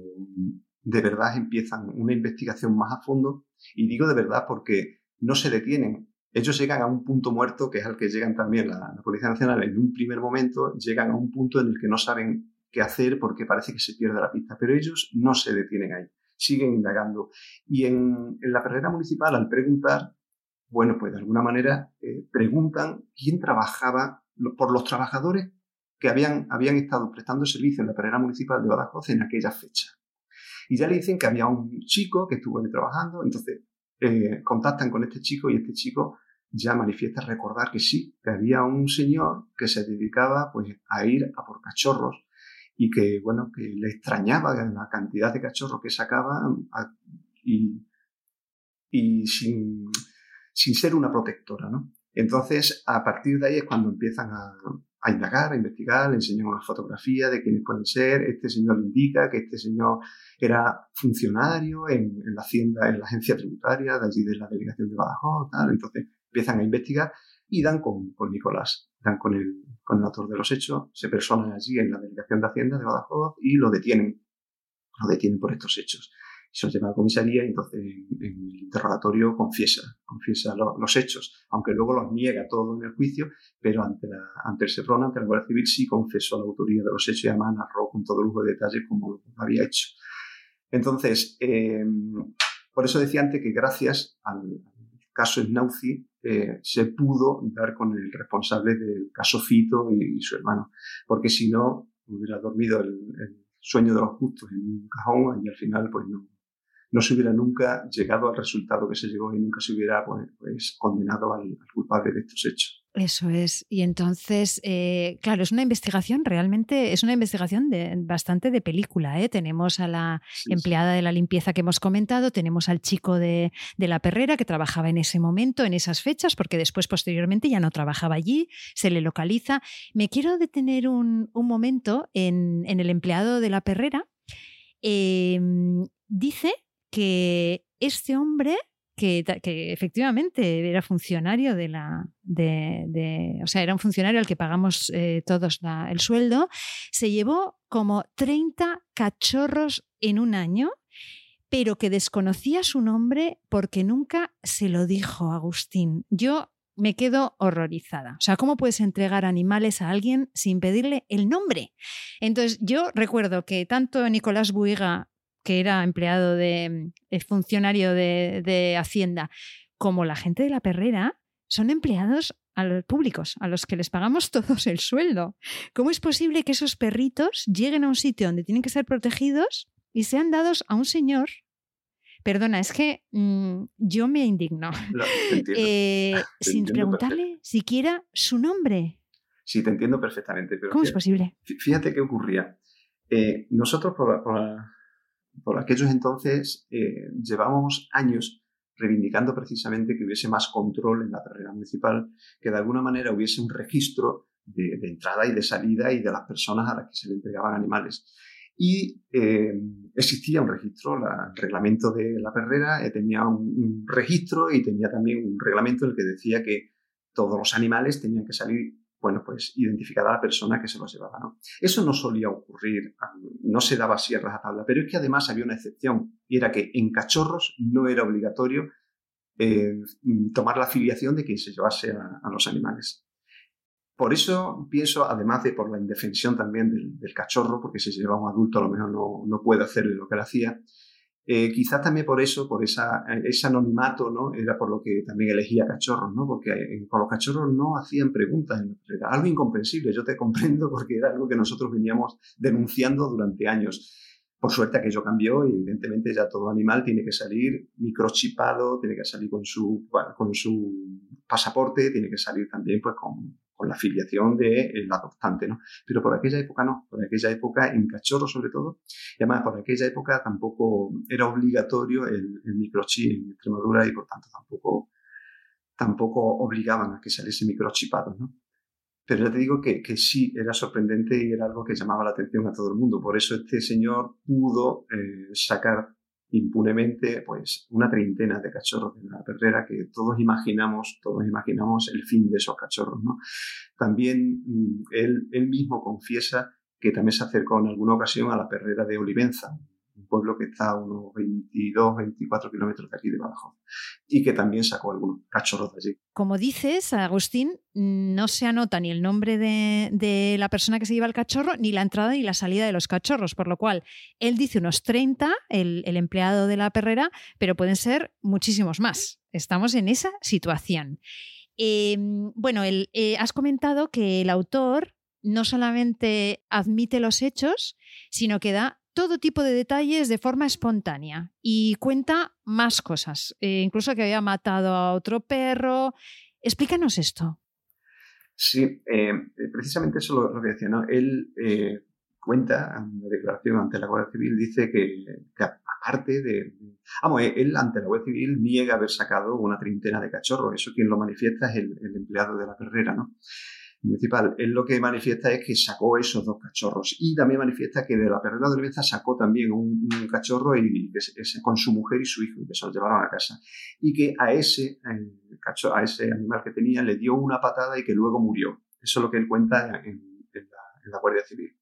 de verdad empiezan una investigación más a fondo, y digo de verdad porque no se detienen. Ellos llegan a un punto muerto, que es al que llegan también la, Policía Nacional en un primer momento, llegan a un punto en el que no saben qué hacer porque parece que se pierde la pista, pero ellos no se detienen ahí siguen indagando. Y en, la carrera municipal, al preguntar, bueno, pues de alguna manera eh, preguntan quién trabajaba por los trabajadores que habían, habían estado prestando servicio en la carrera municipal de Badajoz en aquella fecha. Y ya le dicen que había un chico que estuvo ahí trabajando, entonces eh, contactan con este chico y este chico ya manifiesta recordar que sí, que había un señor que se dedicaba pues a ir a por cachorros y que, bueno, que le extrañaba la cantidad de cachorros que sacaba y, y sin, sin, ser una protectora, ¿no? Entonces, a partir de ahí es cuando empiezan a, a indagar, a investigar, le enseñan una fotografía de quiénes pueden ser, este señor le indica que este señor era funcionario en, la hacienda, en la agencia tributaria, de allí de la delegación de Badajoz, tal, entonces empiezan a investigar y dan con, con Nicolás, dan con el, con el autor de los hechos, se personan allí en la delegación de Hacienda de Badajoz y lo detienen, lo detienen por estos hechos. Y se lo llevan a la comisaría y entonces en, el interrogatorio confiesa, confiesa los hechos, aunque luego los niega todo en el juicio, pero ante, la, ante el SEPRON, ante la Guardia Civil, sí confesó la autoría de los hechos y además narró con todo lujo de detalles como había hecho. Entonces, eh, por eso decía antes que gracias al, caso Snauzi eh, se pudo dar con el responsable del caso Fito y, su hermano, porque si no hubiera dormido el, sueño de los justos en un cajón y al final pues no, no se hubiera nunca llegado al resultado que se llegó y nunca se hubiera pues, pues condenado al, culpable de estos hechos. Eso es. Y entonces, eh, claro, es una investigación realmente, es una investigación de, bastante de película. ¿eh? Tenemos a la empleada de la limpieza que hemos comentado, tenemos al chico de, la perrera que trabajaba en ese momento, en esas fechas, porque después, posteriormente, ya no trabajaba allí, se le localiza. Me quiero detener un, momento en, el empleado de la perrera. Em, dice que este hombre, que, efectivamente era funcionario de la. De, o sea, era un funcionario al que pagamos eh, todos el sueldo, se llevó como 30 cachorros en un año, pero que desconocía su nombre porque nunca se lo dijo Agustín. Yo me quedo horrorizada. O sea, ¿cómo puedes entregar animales a alguien sin pedirle el nombre? Entonces, yo recuerdo que tanto Nicolás Buiga, que era empleado de, eh, funcionario de, de Hacienda, como la gente de la perrera, son empleados a los públicos, a los que les pagamos todos el sueldo. ¿Cómo es posible que esos perritos lleguen a un sitio donde tienen que ser protegidos y sean dados a un señor Perdona, es que mm, yo me indigno. Eh, sin preguntarle siquiera su nombre. Sí, te entiendo perfectamente. Pero ¿Cómo es posible? Fíjate qué ocurría. Eh, nosotros, por, aquellos entonces, eh, llevábamos años reivindicando precisamente que hubiese más control en la carrera municipal, que de alguna manera hubiese un registro de, entrada y de salida y de las personas a las que se le entregaban animales. Y eh, existía un registro, el reglamento de la perrera eh, tenía un, registro y tenía también un reglamento en el que decía que todos los animales tenían que salir, bueno, pues identificada la persona que se los llevaba, ¿no? Eso no solía ocurrir, no se daba sierras a tabla, pero es que además había una excepción y era que en cachorros no era obligatorio eh, tomar la afiliación de quien se llevase a los animales. Por eso pienso, además de por la indefensión también del, cachorro, porque si se lleva un adulto a lo mejor no, no puede hacerle lo que él hacía, eh, quizás también por eso, por esa, ese anonimato, ¿no? Era por lo que también elegía cachorros, ¿no? Porque con los cachorros no hacían preguntas, era algo incomprensible, yo te comprendo porque era algo que nosotros veníamos denunciando durante años. Por suerte aquello cambió y evidentemente ya todo animal tiene que salir microchipado, tiene que salir con su, con su pasaporte, tiene que salir también pues con, con la filiación del adoptante, ¿no? Pero por aquella época no, por aquella época en cachorro sobre todo, y además por aquella época tampoco era obligatorio el, microchip en Extremadura y por tanto tampoco, tampoco obligaban a que saliese microchipado, ¿no? Pero ya te digo que, que, sí, era sorprendente y era algo que llamaba la atención a todo el mundo. Por eso este señor pudo eh, sacar impunemente pues una treintena de cachorros de la perrera que todos imaginamos, todos imaginamos el fin de esos cachorros, ¿no? También mm, él, él mismo confiesa que también se acercó en alguna ocasión a la perrera de Olivenza, un pueblo que está a unos 22, 24 kilómetros de aquí de Badajoz, y que también sacó algunos cachorros de allí. Como dices, Agustín, no se anota ni el nombre de, la persona que se lleva el cachorro, ni la entrada ni la salida de los cachorros, por lo cual él dice unos 30, el, empleado de la perrera, pero pueden ser muchísimos más. Estamos en esa situación. Em, bueno, eh, has comentado que el autor no solamente admite los hechos, sino que da todo tipo de detalles de forma espontánea y cuenta más cosas, eh, incluso que había matado a otro perro. Explícanos esto. Sí, eh, precisamente eso lo, lo, que decía, ¿no? Él eh, cuenta en la declaración ante la Guardia Civil, dice que, aparte de, Vamos, él ante la Guardia Civil niega haber sacado una treintena de cachorros, eso quien lo manifiesta es el, empleado de la perrera, ¿no? Municipal. Él lo que manifiesta es que sacó esos dos cachorros y también manifiesta que de la perrera de Olivenza sacó también un, cachorro y con su mujer y su hijo y que se lo llevaron a casa y que a ese, a ese animal que tenía le dio una patada y que luego murió. Eso es lo que él cuenta en, la, Guardia Civil.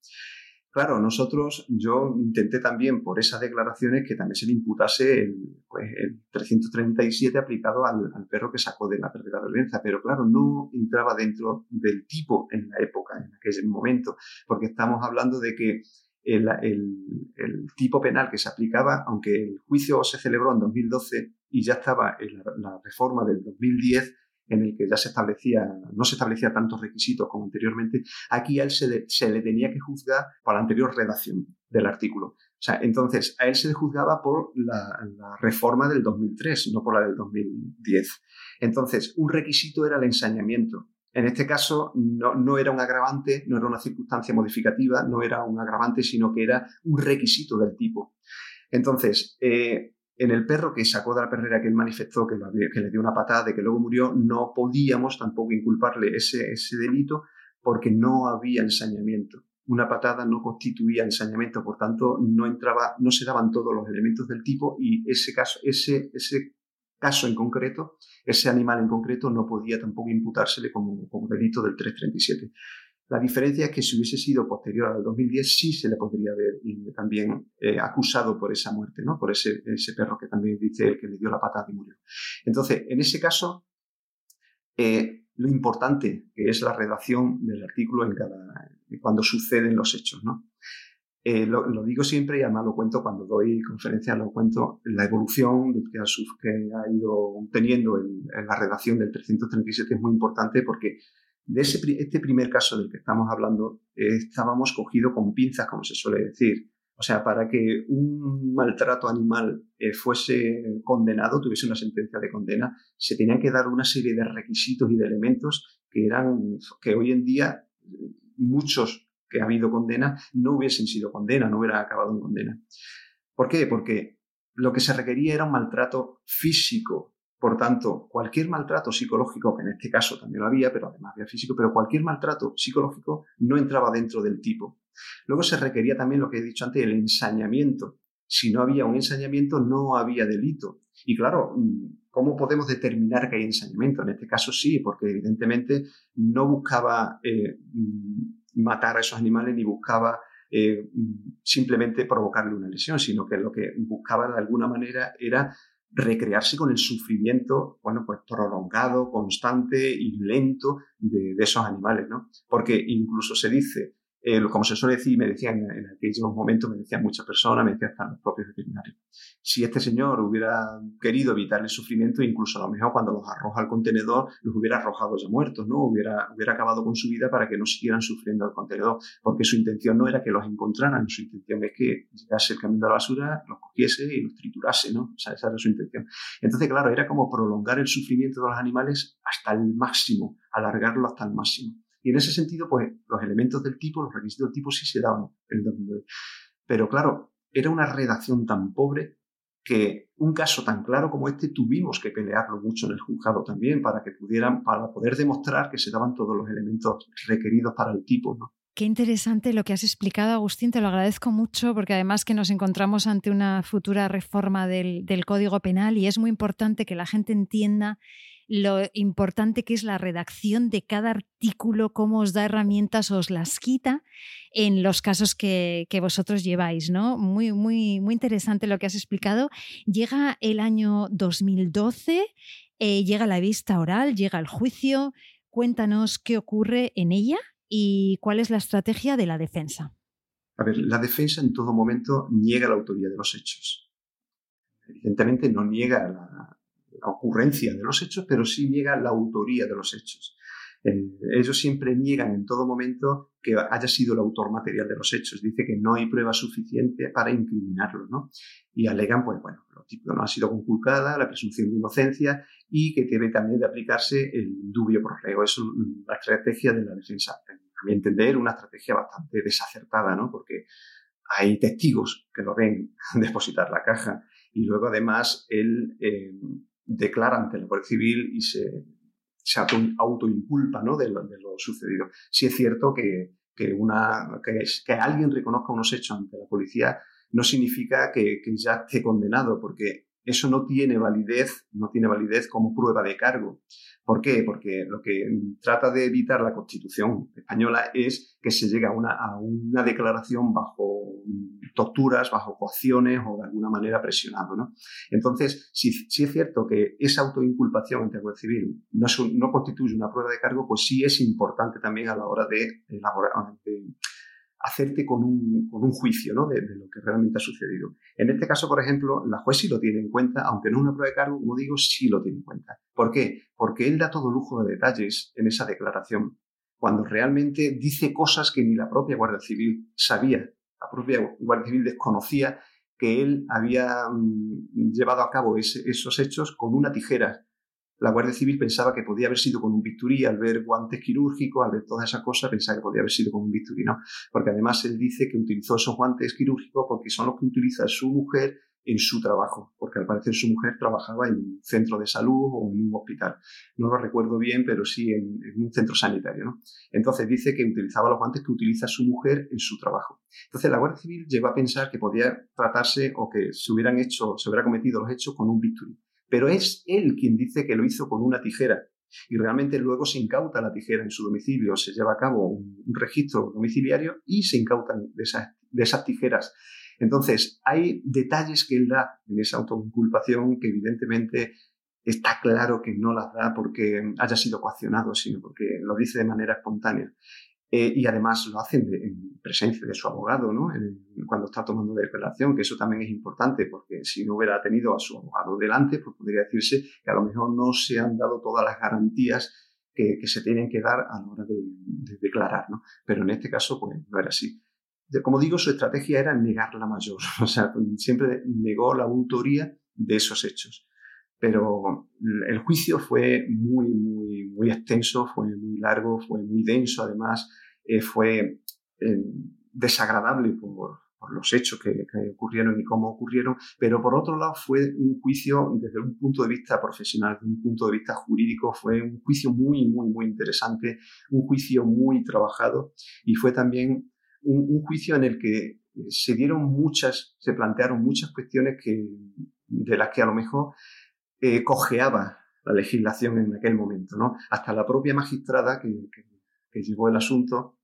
Claro, nosotros, yo intenté también por esas declaraciones que también se le imputase el, pues, el 337 aplicado al, perro que sacó de la perrera de violencia, pero claro, no entraba dentro del tipo en la época, en aquel momento, porque estamos hablando de que el, tipo penal que se aplicaba, aunque el juicio se celebró en 2012 y ya estaba en la reforma del 2010, en el que ya se establecía, no se establecía tantos requisitos como anteriormente, aquí a él se le, tenía que juzgar por la anterior redacción del artículo. O sea, entonces a él se le juzgaba por la, reforma del 2003, no por la del 2010. Entonces, un requisito era el ensañamiento. En este caso, no, no, era un agravante, no era una circunstancia modificativa, no era un agravante, sino que era un requisito del tipo. Entonces, eh, en el perro que sacó de la perrera que él manifestó que, le dio una patada y que luego murió, no podíamos tampoco inculparle ese, ese delito porque no había ensañamiento. Una patada no constituía ensañamiento, por tanto, no entraba, no se daban todos los elementos del tipo y ese caso, ese, ese caso en concreto, ese animal en concreto, no podía tampoco imputársele como, como delito del 337. La diferencia es que si hubiese sido posterior al 2010, sí se le podría haber también eh, acusado por esa muerte, ¿no? Por ese, ese perro que también dice que le dio la patada y murió. Entonces, en ese caso, eh, lo importante que es la redacción del artículo en cada, cuando suceden los hechos. ¿no? Eh, lo, digo siempre y además lo cuento cuando doy conferencias, lo cuento, la evolución que ha, que ha ido teniendo en, la redacción del 337 es muy importante porque de ese, este primer caso del que estamos hablando estábamos cogidos con pinzas, como se suele decir. O sea, para que un maltrato animal eh, fuese condenado, tuviese una sentencia de condena, se tenían que dar una serie de requisitos y de elementos que eran que hoy en día muchos que ha habido condena no hubiesen sido condena, no hubiera acabado en condena. ¿Por qué? Porque lo que se requería era un maltrato físico. Por tanto, cualquier maltrato psicológico, que en este caso también lo había, pero además había físico, pero cualquier maltrato psicológico no entraba dentro del tipo. Luego se requería también lo que he dicho antes, el ensañamiento. Si no había un ensañamiento, no había delito. Y claro, ¿cómo podemos determinar que hay ensañamiento? En este caso sí, porque evidentemente no buscaba eh, matar a esos animales ni buscaba eh, simplemente provocarle una lesión, sino que lo que buscaba de alguna manera era recrearse con el sufrimiento, bueno, pues prolongado, constante y lento de, de esos animales, ¿no? Porque incluso se dice eh, como se suele decir, me decían en, aquellos momentos, me decían muchas personas, me decían hasta los propios veterinarios. Si este señor hubiera querido evitar el sufrimiento, incluso a lo mejor cuando los arroja al contenedor, los hubiera arrojado ya muertos, ¿no? Hubiera, hubiera acabado con su vida para que no siguieran sufriendo al contenedor, porque su intención no era que los encontraran, su intención es que llegase el camión de la basura, los cogiese y los triturase, ¿no? O sea, esa era su intención. Entonces, claro, era como prolongar el sufrimiento de los animales hasta el máximo, alargarlo hasta el máximo. Y en ese sentido, pues los elementos del tipo, los requisitos del tipo sí se daban en 2009. Pero claro, era una redacción tan pobre que un caso tan claro como este tuvimos que pelearlo mucho en el juzgado también para que pudieran, para poder demostrar que se daban todos los elementos requeridos para el tipo. Qué interesante lo que has explicado, Agustín, te lo agradezco mucho porque además que nos encontramos ante una futura reforma del, del Código Penal y es muy importante que la gente entienda lo importante que es la redacción de cada artículo, cómo os da herramientas, os las quita en los casos que, vosotros lleváis, ¿no? Muy, muy, muy interesante lo que has explicado. Llega el año 2012, eh, llega la vista oral, llega el juicio. Cuéntanos qué ocurre en ella y cuál es la estrategia de la defensa. A ver, la defensa en todo momento niega la autoría de los hechos. Evidentemente no niega la, la ocurrencia de los hechos, pero sí niega la autoría de los hechos. Eh, ellos siempre niegan en todo momento que haya sido el autor material de los hechos. Dice que no hay prueba suficiente para incriminarlo, ¿no? Y alegan, pues bueno, lo típico no ha sido conculcada, la presunción de inocencia y que debe también de aplicarse el dubio pro reo. Es la estrategia de la defensa. A mi entender, una estrategia bastante desacertada, ¿no? Porque hay testigos que lo ven depositar la caja y luego además él eh, declara ante la Civil y se, se autoinculpa ¿no? de, lo, sucedido. Si es cierto que, que, una, que, alguien reconozca unos hechos ante la policía no significa que, que ya esté condenado, porque eso no tiene validez, no tiene validez como prueba de cargo. ¿Por qué? Porque lo que trata de evitar la Constitución española es que se llegue a una, a una declaración bajo torturas, bajo coacciones o de alguna manera presionado. ¿no? Entonces, si, es cierto que esa autoinculpación ante el juez civil no, no constituye una prueba de cargo, pues sí es importante también a la hora de elaborar, de, hacerte con un, con un juicio ¿no? de, lo que realmente ha sucedido. En este caso, por ejemplo, la juez sí lo tiene en cuenta, aunque no es una prueba de cargo, como digo, sí lo tiene en cuenta. ¿Por qué? Porque él da todo lujo de detalles en esa declaración, cuando realmente dice cosas que ni la propia Guardia Civil sabía, la propia Guardia Civil desconocía que él había mm, llevado a cabo esos hechos con una tijera la Guardia Civil pensaba que podía haber sido con un bisturí, al ver guantes quirúrgicos, al ver toda esa cosa, pensaba que podía haber sido con un bisturí, no. Porque además él dice que utilizó esos guantes quirúrgicos porque son los que utiliza su mujer en su trabajo, porque al parecer su mujer trabajaba en un centro de salud o en un hospital. No lo recuerdo bien, pero sí en, un centro sanitario. ¿no? Entonces dice que utilizaba los guantes que utiliza su mujer en su trabajo. Entonces la Guardia Civil llegó a pensar que podía tratarse o que se hubieran hecho, se hubiera cometido los hechos con un bisturí pero es él quien dice que lo hizo con una tijera. Y realmente luego se incauta la tijera en su domicilio, se lleva a cabo un, registro domiciliario y se incautan de esas, de esas tijeras. Entonces, hay detalles que él da en esa autoinculpación que evidentemente está claro que no las da porque haya sido coaccionado, sino porque lo dice de manera espontánea. Eh, y además lo hacen en presencia de su abogado, ¿no? cuando está tomando declaración, que eso también es importante, porque si no hubiera tenido a su abogado delante, pues podría decirse que a lo mejor no se han dado todas las garantías que, se tienen que dar a la hora de, declarar, ¿no? Pero en este caso, pues no era así. Como digo, su estrategia era negar la mayor, o sea, siempre negó la autoría de esos hechos. Pero el juicio fue muy, muy, muy extenso, fue muy largo, fue muy denso, además, eh, fue eh, desagradable por, por, los hechos que, que, ocurrieron y cómo ocurrieron, pero por otro lado fue un juicio desde un punto de vista profesional, desde un punto de vista jurídico, fue un juicio muy, muy, muy interesante, un juicio muy trabajado y fue también un, un juicio en el que se dieron muchas, se plantearon muchas cuestiones que, de las que a lo mejor eh, cojeaba la legislación en aquel momento, ¿no? Hasta la propia magistrada que, llevó el asunto,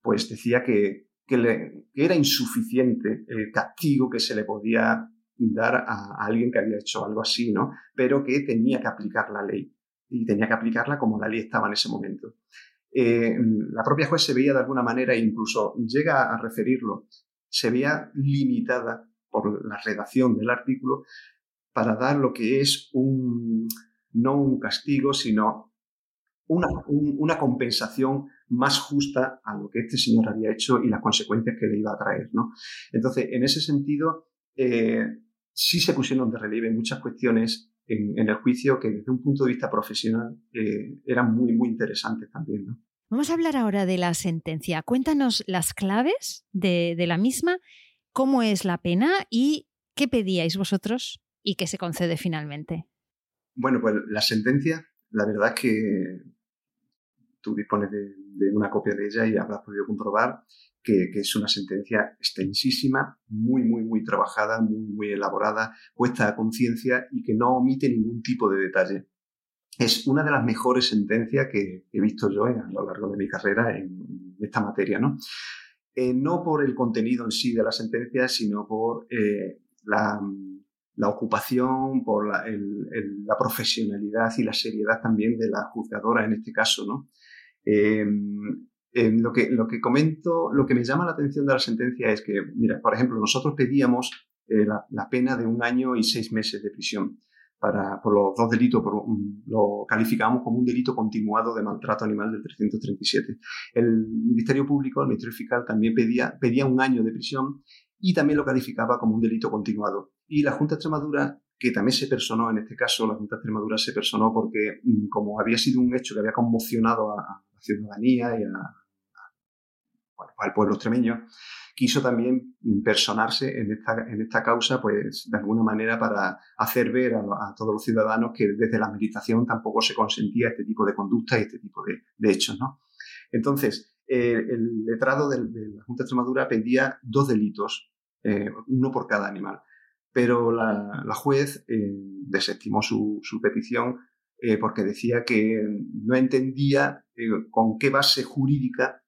pues decía que, que, era insuficiente el castigo que se le podía dar a, alguien que había hecho algo así, ¿no? Pero que tenía que aplicar la ley y tenía que aplicarla como la ley estaba en ese momento. Eh, la propia juez se veía de alguna manera, incluso llega a referirlo, se veía limitada por la redacción del artículo para dar lo que es un, no un castigo, sino una, una, compensación más justa a lo que este señor había hecho y las consecuencias que le iba a traer. ¿no? Entonces, en ese sentido, eh, sí se pusieron de relieve muchas cuestiones en, el juicio que desde un punto de vista profesional eh, eran muy, muy interesantes también. ¿no? Vamos a hablar ahora de la sentencia. Cuéntanos las claves de, de la misma, cómo es la pena y qué pedíais vosotros y que se concede finalmente? Bueno, pues la sentencia, la verdad es que tú dispones de, una copia de ella y habrás podido comprobar que, es una sentencia extensísima, muy, muy, muy trabajada, muy, muy elaborada, puesta a conciencia y que no omite ningún tipo de detalle. Es una de las mejores sentencias que he visto yo a lo largo de mi carrera en esta materia, ¿no? Eh, no por el contenido en sí de la sentencia, sino por eh, la, la ocupación, por la, profesionalidad y la seriedad también de la juzgadora en este caso, ¿no? Em, lo, que, lo que comento, lo que me llama la atención de la sentencia es que, mira, por ejemplo, nosotros pedíamos eh, la, pena de un año y seis meses de prisión para, por los dos delitos, por, lo calificamos como un delito continuado de maltrato animal del 337. El Ministerio Público, el Ministerio Fiscal, también pedía, pedía un año de prisión y también lo calificaba como un delito continuado. Y la Junta de Extremadura, que también se personó en este caso, la Junta de Extremadura se personó porque, mm, como había sido un hecho que había conmocionado a, la ciudadanía y al pueblo extremeño, quiso también personarse en esta, en esta causa, pues de alguna manera para hacer ver a, todos los ciudadanos que desde la meditación tampoco se consentía este tipo de conducta y este tipo de, hechos, ¿no? Entonces, eh, el letrado de, la Junta de Extremadura pedía dos delitos eh, uno por cada animal. Pero la, juez eh, desestimó su, petición eh, porque decía que no entendía con qué base jurídica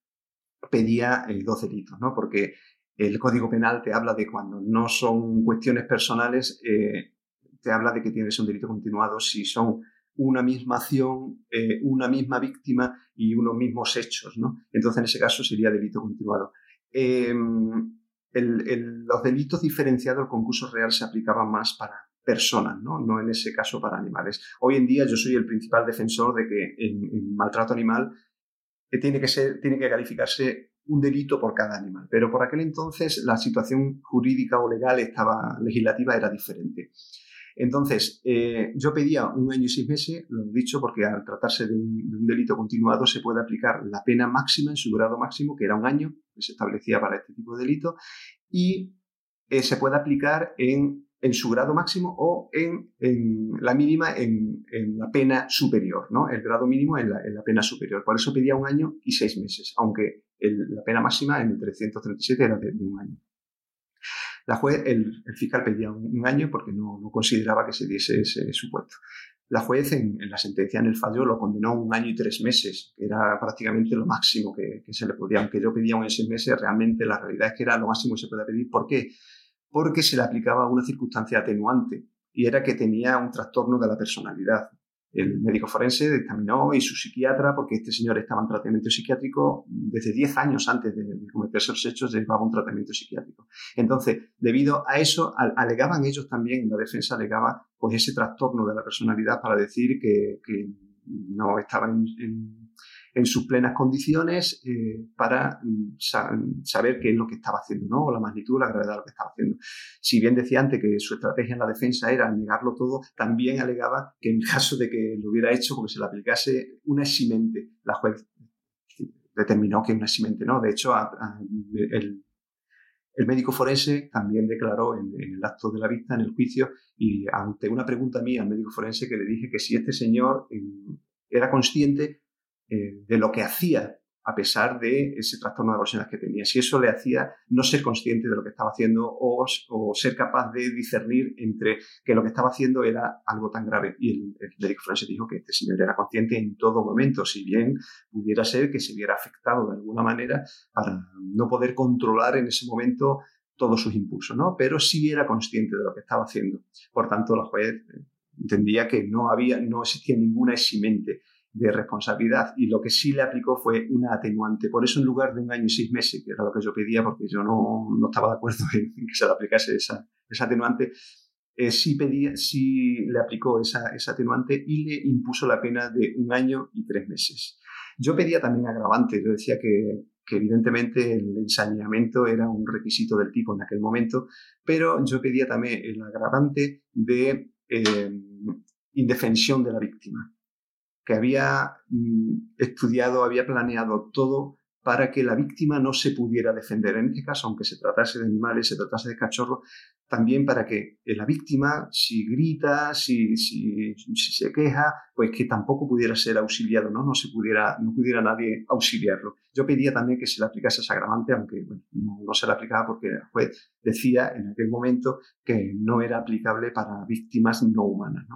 pedía dos delitos, ¿no? Porque el Código Penal te habla de cuando no son cuestiones personales, te habla de que tienes un delito continuado si son una misma acción, una misma víctima y unos mismos hechos, ¿no? Entonces, en ese caso sería delito continuado los delitos diferenciados al concurso real se aplicaban más para personas, ¿no? no en ese caso para animales. Hoy en día yo soy el principal defensor de que en, maltrato animal eh, tiene, que ser, tiene que calificarse un delito por cada animal, pero por aquel entonces la situación jurídica o legal estaba legislativa era diferente. Entonces, eh, yo pedía un año y seis meses, lo he dicho, porque al tratarse de un, delito continuado se puede aplicar la pena máxima en su grado máximo, que era un año, que se establecía para este tipo de delito, y eh, se puede aplicar en, su grado máximo o en, la mínima en, la pena superior, ¿no? El grado mínimo en la, pena superior. Por eso pedía un año y seis meses, aunque la pena máxima en el 337 era de un año. La juez, el, fiscal pedía un, año porque no, consideraba que se diese ese supuesto. La juez en, la sentencia, en el fallo, lo condenó un año y tres meses, que era prácticamente lo máximo que, se le podía. Aunque yo pedía un seis meses, realmente la realidad es que era lo máximo que se podía pedir. ¿Por qué? Porque se le aplicaba una circunstancia atenuante. y era que tenía un trastorno de la personalidad. El médico forense dictaminó y su psiquiatra, porque este señor estaba en tratamiento psiquiátrico desde 10 años antes de, cometerse los hechos, llevaba un tratamiento psiquiátrico. Entonces, debido a eso, alegaban ellos también, la defensa alegaba pues ese trastorno de la personalidad para decir que, no estaban en en sus plenas condiciones eh, para mm, saber qué es lo que estaba haciendo, ¿no? O la magnitud, la gravedad de lo que estaba haciendo. Si bien decía antes que su estrategia en la defensa era negarlo todo, también alegaba que en caso de que lo hubiera hecho, porque se le aplicase una eximente, la juez determinó que una eximente no. De hecho, el, médico forense también declaró en, en, el acto de la vista, en el juicio, y ante una pregunta mía al médico forense que le dije que si este señor mm, era consciente eh, de lo que hacía a pesar de ese trastorno de personalidad que tenía. Si eso le hacía no ser consciente de lo que estaba haciendo o, ser capaz de discernir entre que lo que estaba haciendo era algo tan grave. Y el, médico forense dijo que este señor era consciente en todo momento, si bien pudiera ser que se viera afectado de alguna manera para no poder controlar en ese momento todos sus impulsos, ¿no? Pero sí era consciente de lo que estaba haciendo. Por tanto, la juez entendía que no había, no existía ninguna eximente de responsabilidad y lo que sí le aplicó fue una atenuante. Por eso en lugar de un año y seis meses, que era lo que yo pedía, porque yo no, no estaba de acuerdo en, que se le aplicase esa, esa atenuante, eh, sí, pedía, sí le aplicó esa, esa atenuante y le impuso la pena de un año y tres meses. Yo pedía también agravante, yo decía que, que evidentemente el ensañamiento era un requisito del tipo en aquel momento, pero yo pedía también el agravante de eh, indefensión de la víctima que había mm, estudiado, había planeado todo para que la víctima no se pudiera defender. En este caso, aunque se tratase de animales, se tratase de cachorros, también para que la víctima, si grita, si, si, se queja, pues que tampoco pudiera ser auxiliado, ¿no? No, se pudiera, no pudiera nadie auxiliarlo. Yo pedía también que se le aplicase ese agravante, aunque no, se le aplicaba porque el juez decía en aquel momento que no era aplicable para víctimas no humanas.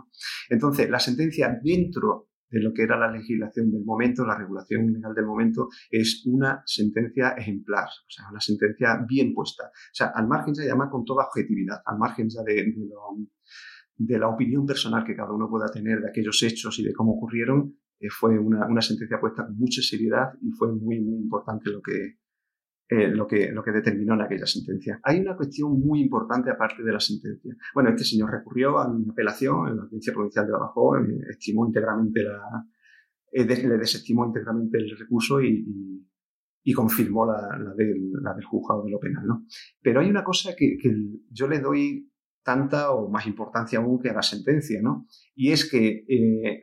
Entonces, la sentencia dentro de lo que era la legislación del momento, la regulación legal del momento, es una sentencia ejemplar, o sea, una sentencia bien puesta. O sea, al margen ya llama con toda objetividad, al margen ya de, la opinión personal que cada uno pueda tener de aquellos hechos y de cómo ocurrieron, eh, fue una, sentencia puesta con mucha seriedad y fue muy, muy importante lo que, eh, lo, que, lo que determinó en aquella sentencia. Hay una cuestión muy importante aparte de la sentencia. Bueno, este señor recurrió a una apelación en la Audiencia Provincial de Abajo, eh, estimó íntegramente la, eh, le desestimó íntegramente el recurso y, y, confirmó la, la, del, la, del, juzgado de lo penal. ¿no? Pero hay una cosa que, que, yo le doy tanta o más importancia aún que a la sentencia, ¿no? Y es que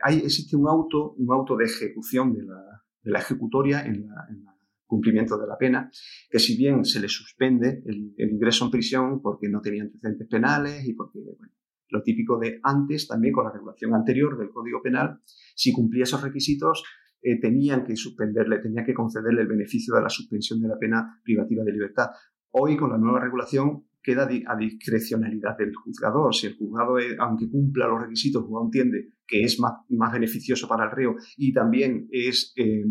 hay, existe un auto, un auto de ejecución de la, de ejecutoria en la, en cumplimiento de la pena, que si bien se le suspende el, ingreso en prisión porque no tenía antecedentes penales y porque, bueno, lo típico de antes, también con la regulación anterior del Código Penal, si cumplía esos requisitos, eh, tenían que suspenderle, tenían que concederle el beneficio de la suspensión de la pena privativa de libertad. Hoy, con la nueva regulación, queda a discrecionalidad del juzgador. Si el juzgado, aunque cumpla los requisitos, el entiende que es más, más beneficioso para el reo y también es eh,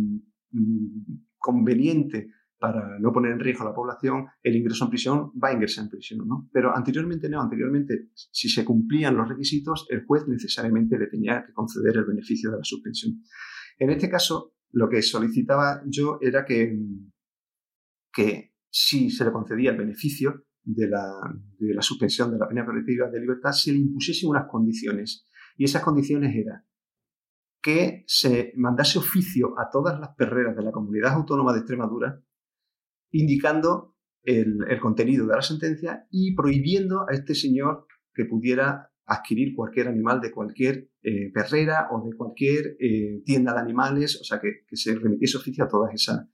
conveniente para no poner en riesgo a la población, el ingreso en prisión va a ingresar en prisión, ¿no? Pero anteriormente no, anteriormente, si se cumplían los requisitos, el juez necesariamente le tenía que conceder el beneficio de la suspensión. En este caso, lo que solicitaba yo era que, que si se le concedía el beneficio de la, de la suspensión de la pena preventiva de libertad, se le impusiesen unas condiciones. Y esas condiciones eran que se mandase oficio a todas las perreras de la comunidad autónoma de Extremadura indicando el, contenido de la sentencia y prohibiendo a este señor que pudiera adquirir cualquier animal de cualquier eh, perrera o de cualquier eh, tienda de animales, o sea, que, se remitiese oficio a todas esas.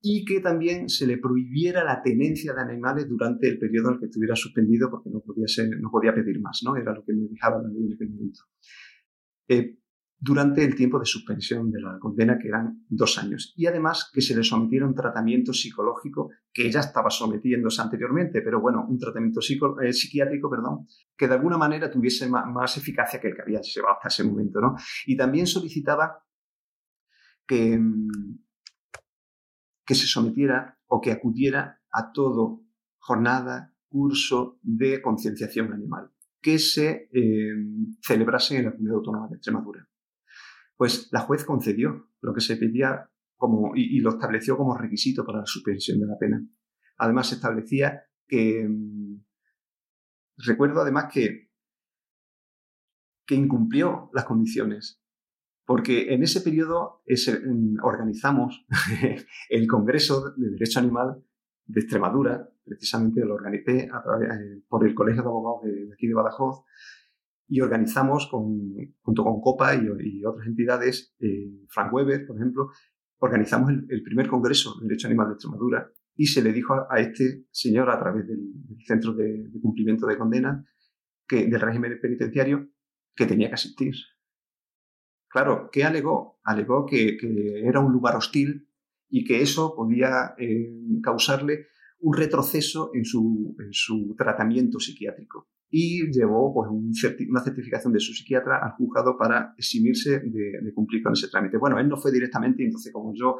Y que también se le prohibiera la tenencia de animales durante el periodo en el que estuviera suspendido porque no podía, ser, no podía pedir más, ¿no? Era lo que me dejaba la ley en aquel momento. Eh, durante el tiempo de suspensión de la condena, que eran dos años. Y además que se le sometiera un tratamiento psicológico que ya estaba sometiéndose anteriormente, pero bueno, un tratamiento eh, psiquiátrico, perdón, que de alguna manera tuviese más, eficacia que el que había llevado hasta ese momento. ¿no? Y también solicitaba que, que se sometiera o que acudiera a todo jornada, curso de concienciación animal que se eh, celebrase en la Comunidad Autónoma de Extremadura. Pues la juez concedió lo que se pedía como, y, lo estableció como requisito para la suspensión de la pena. Además, se establecía que. Mm, recuerdo además que, que incumplió las condiciones, porque en ese periodo mm, organizamos el Congreso de Derecho Animal de Extremadura, precisamente lo organicé eh, por el Colegio de Abogados de, aquí de Badajoz, y organizamos junto con COPA y, otras entidades, eh, Frank Weber, por ejemplo, organizamos el, primer Congreso de Derecho Animal de Extremadura y se le dijo a, este señor a través del, Centro de, Cumplimiento de Condena que, del régimen penitenciario que tenía que asistir. Claro, ¿qué alegó? Alegó que, era un lugar hostil y que eso podía eh, causarle un retroceso en su tratamiento psiquiátrico y llevó pues, una certificación de su psiquiatra al juzgado para eximirse de, cumplir con ese trámite. Bueno, él no fue directamente, entonces como yo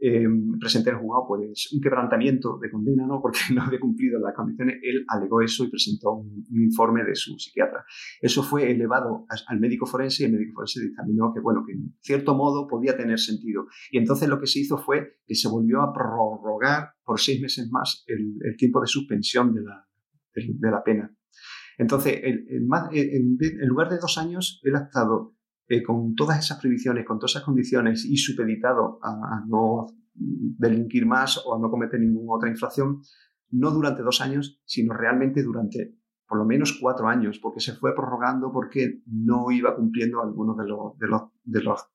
eh, presenté al juzgado pues un quebrantamiento de condena, ¿no? Porque no había cumplido las condiciones, él alegó eso y presentó un, informe de su psiquiatra. Eso fue elevado al médico forense y el médico forense dictaminó que, bueno, que en cierto modo podía tener sentido. Y entonces lo que se hizo fue que se volvió a prorrogar por seis meses más el, tiempo de suspensión de la, de la pena. Entonces, en, lugar de dos años, él ha estado eh, con todas esas prohibiciones, con todas esas condiciones y supeditado a, no delinquir más o a no cometer ninguna otra infracción, no durante dos años, sino realmente durante por lo menos cuatro años, porque se fue prorrogando porque no iba cumpliendo algunos de los,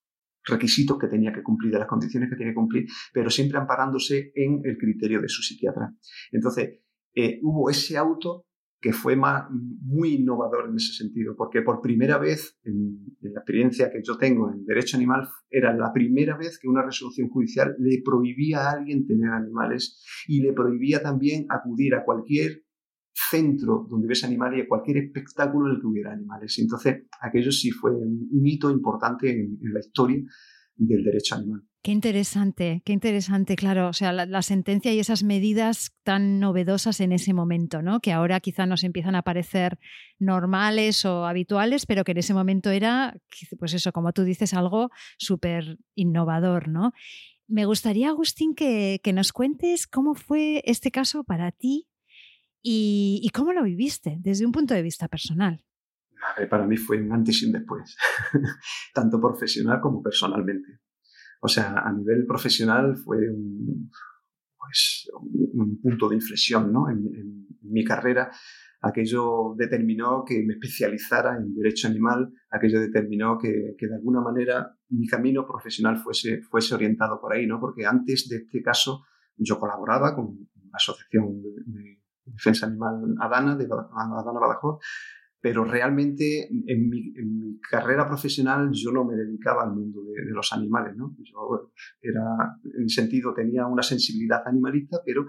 requisitos que tenía que cumplir, de las condiciones que tenía que cumplir, pero siempre amparándose en el criterio de su psiquiatra. Entonces, eh, hubo ese auto que fue muy innovador en ese sentido, porque por primera vez, en, la experiencia que yo tengo en derecho animal, era la primera vez que una resolución judicial le prohibía a alguien tener animales y le prohibía también acudir a cualquier centro donde hubiese animales y a cualquier espectáculo en el que hubiera animales. Entonces, aquello sí fue un hito importante en la historia del derecho animal. Qué interesante, qué interesante, claro. O sea, la, sentencia y esas medidas tan novedosas en ese momento, ¿no? Que ahora quizá nos empiezan a parecer normales o habituales, pero que en ese momento era, pues eso, como tú dices, algo súper innovador, ¿no? Me gustaría, Agustín, que, nos cuentes cómo fue este caso para ti y cómo lo viviste desde un punto de vista personal. Para mí fue un antes y un después, tanto profesional como personalmente. O sea, a nivel profesional fue un, pues, un punto de inflexión ¿no? en, mi carrera. Aquello determinó que me especializara en derecho animal, aquello determinó que, que, de alguna manera mi camino profesional fuese, fuese orientado por ahí, ¿no? porque antes de este caso yo colaboraba con la Asociación de, Defensa Animal Adana, de Adana Badajoz, pero realmente en mi, carrera profesional yo no me dedicaba al mundo de, los animales, ¿no? Yo era, en sentido, tenía una sensibilidad animalista, pero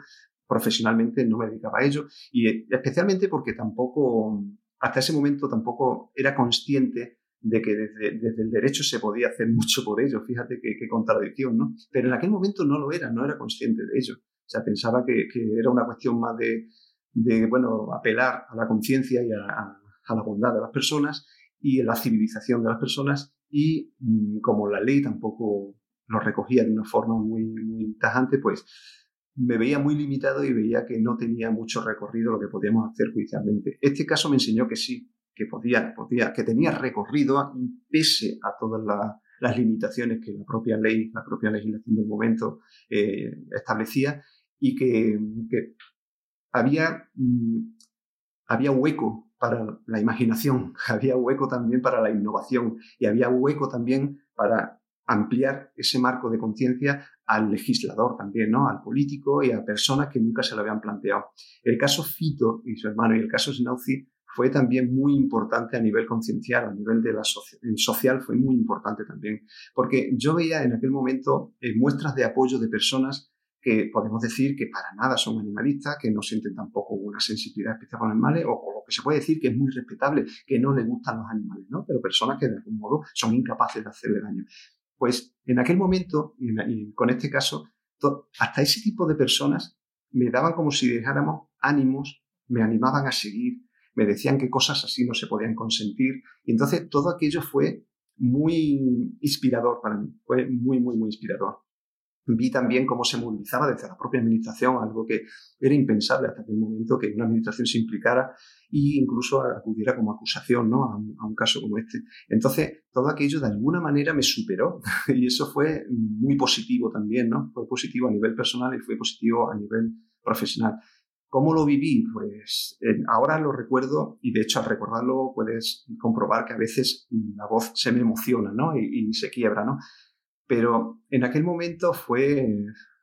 profesionalmente no me dedicaba a ello, y especialmente porque tampoco, hasta ese momento tampoco era consciente de que desde, el derecho se podía hacer mucho por ello, fíjate qué, contradicción, ¿no? Pero en aquel momento no lo era, no era consciente de ello. O sea, pensaba que, era una cuestión más de, de, bueno, apelar a la conciencia y a a la bondad de las personas y a la civilización de las personas y mm, como la ley tampoco lo recogía de una forma muy, muy tajante, pues me veía muy limitado y veía que no tenía mucho recorrido lo que podíamos hacer judicialmente. Este caso me enseñó que sí, que podía, podía que tenía recorrido pese a todas las limitaciones que la propia ley, la propia legislación del momento eh, establecía y que, que había, mm, había hueco para la imaginación, había hueco también para la innovación y había hueco también para ampliar ese marco de conciencia al legislador también, ¿no? Al político y a personas que nunca se lo habían planteado. El caso Fito y su hermano y el caso Snauzi fue también muy importante a nivel conciencial, a nivel de la social fue muy importante también, porque yo veía en aquel momento eh, muestras de apoyo de personas que podemos decir que para nada son animalistas, que no sienten tampoco una sensibilidad especial con animales, o, lo que se puede decir que es muy respetable, que no les gustan los animales, ¿no? Pero personas que de algún modo son incapaces de hacerle daño. Pues en aquel momento, y, con este caso, hasta ese tipo de personas me daban como si dejáramos ánimos, me animaban a seguir, me decían que cosas así no se podían consentir. Y entonces todo aquello fue muy inspirador para mí, fue muy, muy, muy inspirador. Vi también cómo se movilizaba desde la propia administración, algo que era impensable hasta aquel momento que una administración se implicara e incluso acudiera como acusación ¿no? a, un, a un caso como este. Entonces, todo aquello de alguna manera me superó y eso fue muy positivo también, ¿no? Fue positivo a nivel personal y fue positivo a nivel profesional. ¿Cómo lo viví? Pues eh, ahora lo recuerdo y de hecho al recordarlo puedes comprobar que a veces la voz se me emociona ¿no? y, y se quiebra, ¿no? Pero en aquel momento fue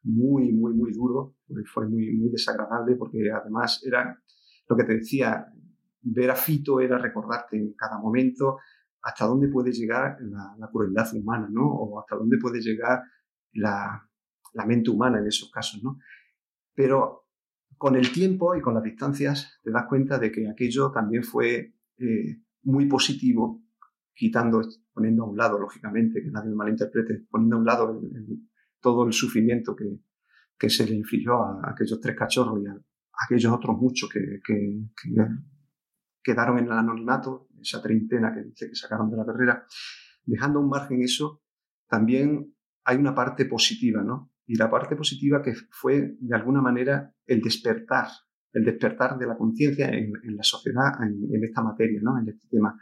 muy, muy, muy duro, fue muy, muy desagradable porque además era lo que te decía, ver a Fito era recordarte en cada momento hasta dónde puede llegar la, la crueldad humana, ¿no? O hasta dónde puede llegar la, la mente humana en esos casos, ¿no? Pero con el tiempo y con las distancias te das cuenta de que aquello también fue eh, muy positivo, quitando, poniendo a un lado, lógicamente, que nadie me malinterprete, poniendo a un lado todo el sufrimiento que, que, se le infligió a, aquellos tres cachorros y a, aquellos otros muchos que, que, quedaron en el anonimato, esa treintena que dice que sacaron de la carrera, dejando un margen eso, también hay una parte positiva, ¿no? Y la parte positiva que fue, de alguna manera, el despertar, el despertar de la conciencia en, la sociedad en, esta materia, ¿no? en este tema.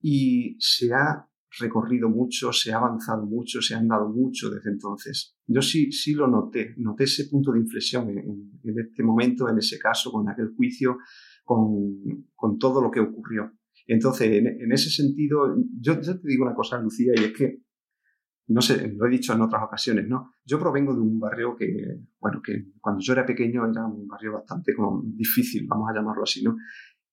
Y se ha recorrido mucho, se ha avanzado mucho, se han dado mucho desde entonces. Yo sí, sí lo noté, noté ese punto de inflexión en, este momento, en ese caso, con aquel juicio, con, con todo lo que ocurrió. Entonces, en, ese sentido, yo, yo, te digo una cosa, Lucía, y es que no sé, lo he dicho en otras ocasiones, ¿no? Yo provengo de un barrio que, bueno, que cuando yo era pequeño era un barrio bastante como difícil, vamos a llamarlo así, ¿no?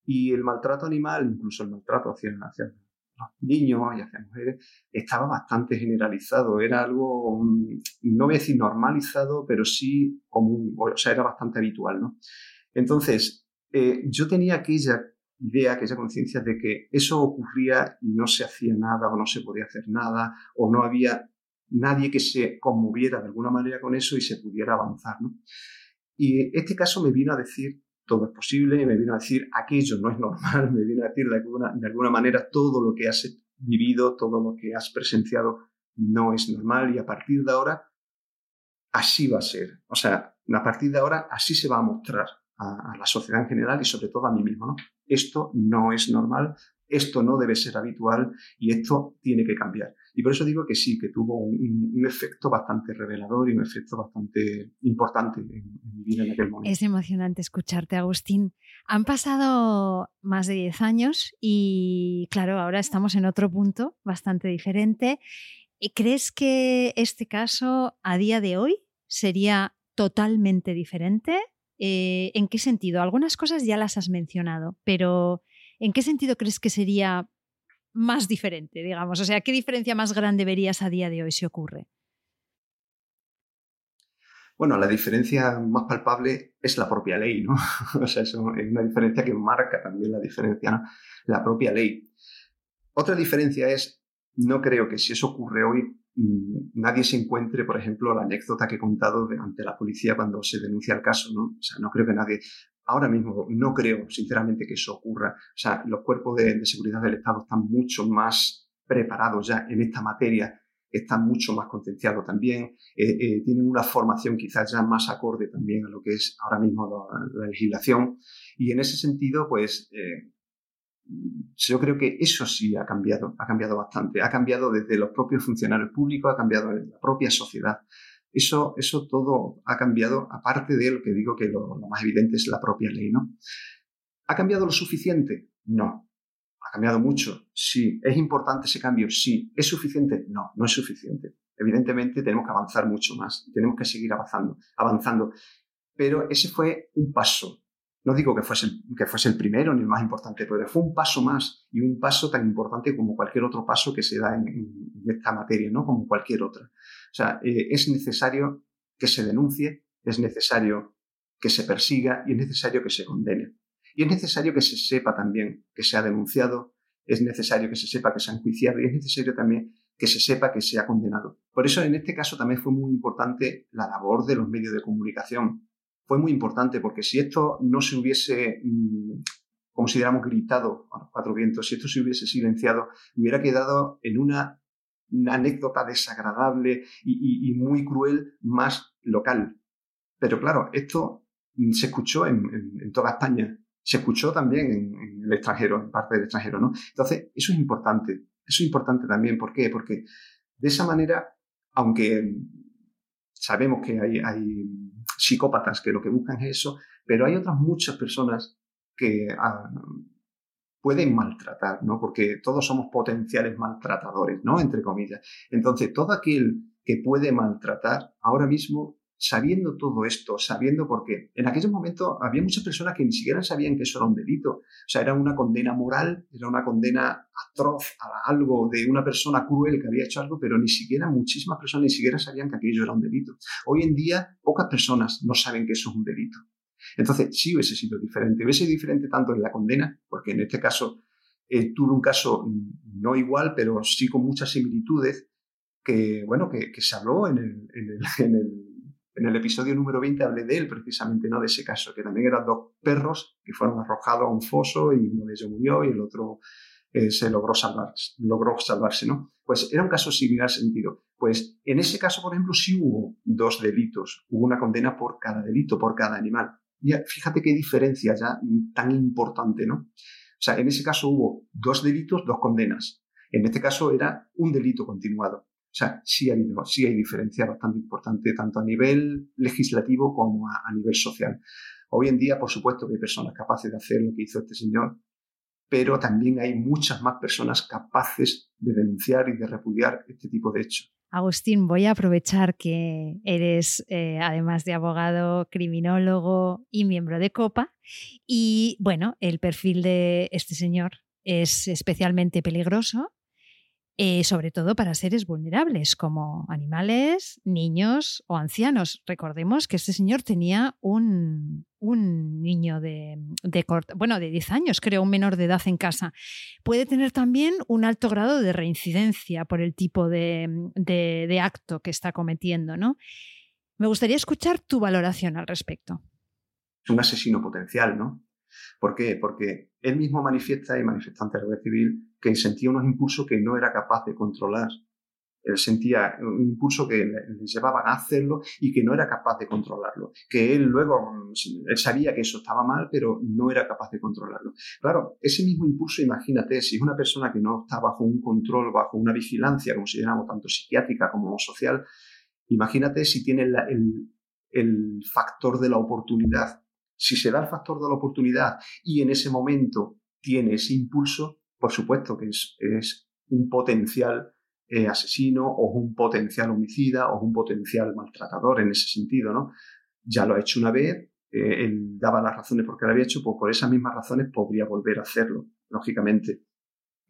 Y el maltrato animal, incluso el maltrato hacia, hacia los niños y hacia mujeres, estaba bastante generalizado. Era algo, no voy a decir normalizado, pero sí común, o sea, era bastante habitual, ¿no? Entonces, eh, yo tenía aquella idea, aquella conciencia de que eso ocurría y no se hacía nada o no se podía hacer nada o no había nadie que se conmoviera de alguna manera con eso y se pudiera avanzar. ¿no? Y este caso me vino a decir todo es posible, me vino a decir aquello no es normal, me vino a decir de alguna, de alguna manera todo lo que has vivido, todo lo que has presenciado no es normal y a partir de ahora así va a ser. O sea, a partir de ahora así se va a mostrar a, la sociedad en general y sobre todo a mí mismo. Esto no es normal, esto no debe ser habitual y esto tiene que cambiar. Y por eso digo que sí, que tuvo un, efecto bastante revelador y un efecto bastante importante en, mi vida en aquel momento. Es emocionante escucharte, Agustín. Han pasado más de 10 años y claro, ahora estamos en otro punto bastante diferente. ¿Crees que este caso a día de hoy sería totalmente diferente? Eh, ¿En qué sentido? Algunas cosas ya las has mencionado, pero ¿en qué sentido crees que sería más diferente, digamos? O sea, ¿qué diferencia más grande verías a día de hoy si ocurre? Bueno, la diferencia más palpable es la propia ley, ¿no? o sea, es una diferencia que marca también la diferencia, ¿no? La propia ley. Otra diferencia es, no creo que si eso ocurre hoy, Mm, nadie se encuentre, por ejemplo, la anécdota que he contado ante la policía cuando se denuncia el caso, ¿no? O sea, no creo que nadie, ahora mismo no creo, sinceramente, que eso ocurra. O sea, los cuerpos de, seguridad del Estado están mucho más preparados ya en esta materia, están mucho más concienciados también, eh, eh, tienen una formación quizás ya más acorde también a lo que es ahora mismo la, legislación. Y en ese sentido, pues, eh, yo creo que eso sí ha cambiado, ha cambiado bastante. Ha cambiado desde los propios funcionarios públicos, ha cambiado en la propia sociedad. Eso, eso todo ha cambiado, aparte de lo que digo que lo, más evidente es la propia ley, ¿no? ¿Ha cambiado lo suficiente? No. ¿Ha cambiado mucho? Sí. ¿Es importante ese cambio? Sí. ¿Es suficiente? No, no es suficiente. Evidentemente tenemos que avanzar mucho más, tenemos que seguir avanzando, avanzando. Pero ese fue un paso, no digo que fuese, el, que fuese el primero ni el más importante, pero fue un paso más y un paso tan importante como cualquier otro paso que se da en, esta materia, ¿no? Como cualquier otra. O sea, eh, es necesario que se denuncie, es necesario que se persiga y es necesario que se condene. Y es necesario que se sepa también que se ha denunciado, es necesario que se sepa que se ha enjuiciado y es necesario también que se sepa que se ha condenado. Por eso en este caso también fue muy importante la labor de los medios de comunicación, fue muy importante porque si esto no se hubiese mm, como si hubiéramos gritado a los cuatro vientos. Si esto se hubiese silenciado, hubiera quedado en una, anécdota desagradable y, muy cruel más local. Pero claro, esto se escuchó en, toda España, se escuchó también en, el extranjero, en parte del extranjero, ¿no? Entonces, eso es importante. Eso es importante también. ¿Por qué? Porque de esa manera, aunque sabemos que hay, hay psicópatas que lo que buscan es eso, pero hay otras muchas personas que ah, pueden maltratar, ¿no? Porque todos somos potenciales maltratadores, ¿no? Entre comillas. Entonces, todo aquel que puede maltratar, ahora mismo, sabiendo todo esto, sabiendo por qué, en aquellos momentos había muchas personas que ni siquiera sabían que eso era un delito. O sea, era una condena moral, era una condena atroz a algo de una persona cruel que había hecho algo, pero ni siquiera muchísimas personas ni siquiera sabían que aquello era un delito. Hoy en día, pocas personas no saben que eso es un delito. Entonces, sí hubiese sido diferente. Hubiese sido diferente tanto en la condena, porque en este caso eh, tuve un caso no igual, pero sí con muchas similitudes, que, bueno, que, se habló en el, en el, episodio número 20, hablé de él precisamente, ¿no? De ese caso, que también eran dos perros que fueron arrojados a un foso y uno de ellos murió y el otro eh, se logró salvarse, logró salvarse, ¿no? Pues era un caso similar sentido. Pues en ese caso, por ejemplo, sí hubo dos delitos, hubo una condena por cada delito, por cada animal fíjate qué diferencia ya tan importante, ¿no? O sea, en ese caso hubo dos delitos, dos condenas. En este caso era un delito continuado. O sea, sí, hay diferencia bastante importante, tanto a nivel legislativo como a, a nivel social. Hoy en día, por supuesto, que hay personas capaces de hacer lo que hizo este señor, pero también hay muchas más personas capaces de denunciar y de repudiar este tipo de hechos. Agustín, voy a aprovechar que eres, eh, además de abogado, criminólogo y miembro de COPA. Y bueno, el perfil de este señor es especialmente peligroso eh, sobre todo para seres vulnerables como animales, niños o ancianos. Recordemos que este señor tenía un, niño de, bueno, de 10 años, creo, un menor de edad en casa. Puede tener también un alto grado de reincidencia por el tipo de, de acto que está cometiendo. ¿no? Me gustaría escuchar tu valoración al respecto. Es un asesino potencial, ¿no? ¿Por qué? Porque él mismo manifiesta y manifiesta ante la red civil que sentía unos impulsos que no era capaz de controlar. Él sentía un impulso que le, llevaba a hacerlo y que no era capaz de controlarlo. Que él luego, él sabía que eso estaba mal, pero no era capaz de controlarlo. Claro, ese mismo impulso, imagínate, si es una persona que no está bajo un control, bajo una vigilancia, como si llamamos tanto psiquiátrica como social, imagínate si tiene el, el factor de la oportunidad si se da el factor de la oportunidad y en ese momento tiene ese impulso, por supuesto que es, un potencial eh, asesino o un potencial homicida o un potencial maltratador en ese sentido, ¿no? Ya lo ha hecho una vez, eh, él daba las razones por qué lo había hecho, pues por esas mismas razones podría volver a hacerlo, lógicamente.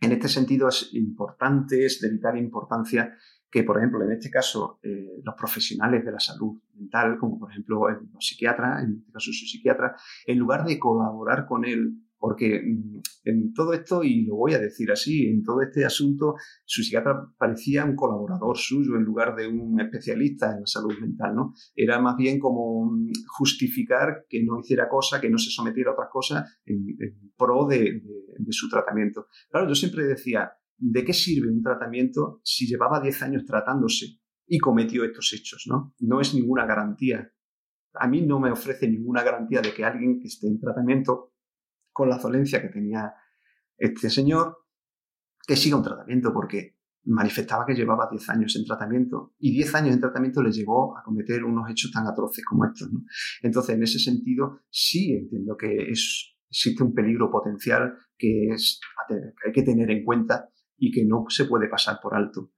En este sentido es importante, es de vital importancia que, por ejemplo, en este caso, eh, los profesionales de la salud mental, como por ejemplo los psiquiatras, en este caso su psiquiatra, en lugar de colaborar con él, porque mm, en todo esto, y lo voy a decir así, en todo este asunto, su psiquiatra parecía un colaborador suyo en lugar de un especialista en la salud mental, ¿no? Era más bien como mm, justificar que no hiciera cosas, que no se sometiera a otras cosas en, pro de su tratamiento. Claro, yo siempre decía, ¿de qué sirve un tratamiento si llevaba 10 años tratándose y cometió estos hechos? ¿no? no es ninguna garantía. A mí no me ofrece ninguna garantía de que alguien que esté en tratamiento con la dolencia que tenía este señor, que siga un tratamiento, porque manifestaba que llevaba 10 años en tratamiento y 10 años en tratamiento le llevó a cometer unos hechos tan atroces como estos. ¿no? Entonces, en ese sentido, sí entiendo que es, existe un peligro potencial que, es, que hay que tener en cuenta y que no se puede pasar por alto.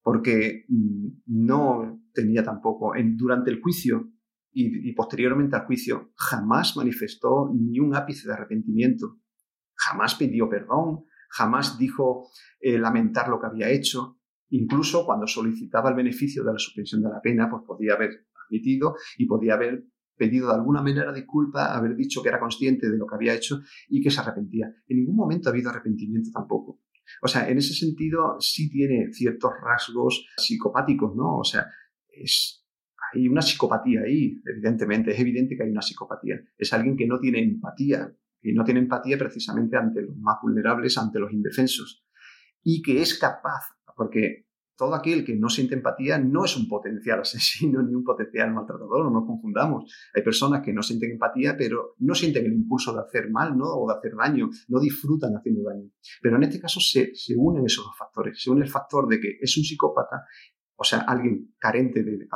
Porque mm, no tenía tampoco, en, durante el juicio y, posteriormente al juicio, jamás manifestó ni un ápice de arrepentimiento, jamás pidió perdón, jamás dijo eh, lamentar lo que había hecho. Incluso cuando solicitaba el beneficio de la suspensión de la pena, pues podía haber admitido y podía haber pedido de alguna manera disculpa, haber dicho que era consciente de lo que había hecho y que se arrepentía. En ningún momento ha habido arrepentimiento tampoco. O sea, en ese sentido sí tiene ciertos rasgos psicopáticos, ¿no? O sea, es, hay una psicopatía ahí, evidentemente, es evidente que hay una psicopatía. Es alguien que no tiene empatía y no tiene empatía precisamente ante los más vulnerables, ante los indefensos, y que es capaz, porque todo aquel que no siente empatía no es un potencial asesino ni un potencial maltratador, no nos confundamos. Hay personas que no sienten empatía, pero no sienten el impulso de hacer mal ¿no? o de hacer daño, no disfrutan haciendo daño. Pero en este caso se, se unen esos dos factores. Se une el factor de que es un psicópata, o sea, alguien carente de, de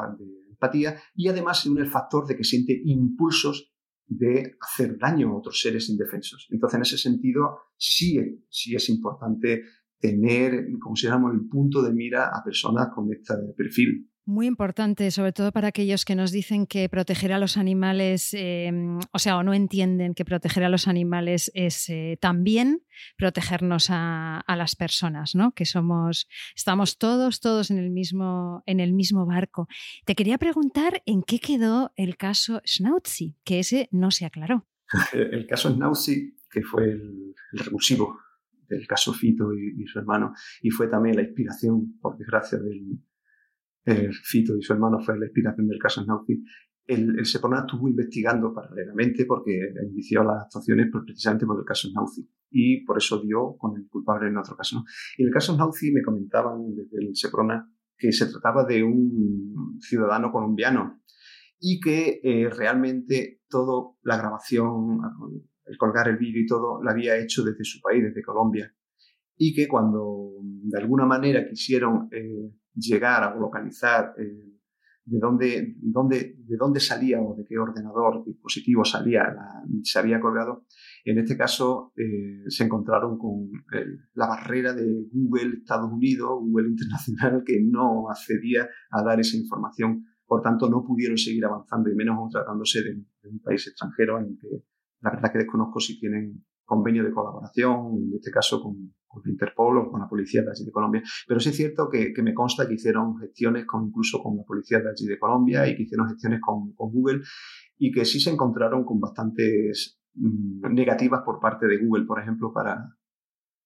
y además une el factor de que siente impulsos de hacer daño a otros seres indefensos. Entonces, en ese sentido, sí, sí es importante tener, como el punto de mira a personas con este perfil. Muy importante, sobre todo para aquellos que nos dicen que proteger a los animales, em, o sea, o no entienden que proteger a los animales es eh, también protegernos a, las personas, ¿no? Que somos, estamos todos, todos en el mismo, en el mismo barco. Te quería preguntar en qué quedó el caso Schnauzi, que ese no se aclaró. el caso Schnauzi, que fue el, revulsivo del caso Fito y, su hermano, y fue también la inspiración, por desgracia, del Fito y su hermano fue la inspiración del caso Snauzi. El, el Seprona estuvo investigando paralelamente porque inició las actuaciones pues, precisamente por el caso Snauzi y por eso dio con el culpable en otro caso. En el caso Snauzi me comentaban desde el Seprona que se trataba de un ciudadano colombiano y que eh, realmente toda la grabación, el colgar el vídeo y todo, lo había hecho desde su país, desde Colombia. Y que cuando de alguna manera quisieron eh, llegar a localizar eh, de, dónde, dónde, de dónde salía o de qué ordenador, dispositivo salía, se había colgado, en este caso eh, se encontraron con la barrera de Google Estados Unidos, Google Internacional, que no accedía a dar esa información. Por tanto, no pudieron seguir avanzando, y menos aún tratándose de, de un país extranjero en que la verdad que desconozco si tienen convenio de colaboración, en este caso con, Interpol o con la policía de allí de Colombia. Pero sí es cierto que, me consta que hicieron gestiones con, incluso con la policía de allí de Colombia y que hicieron gestiones con, con Google y que sí se encontraron con bastantes mmm, negativas por parte de Google, por ejemplo, para,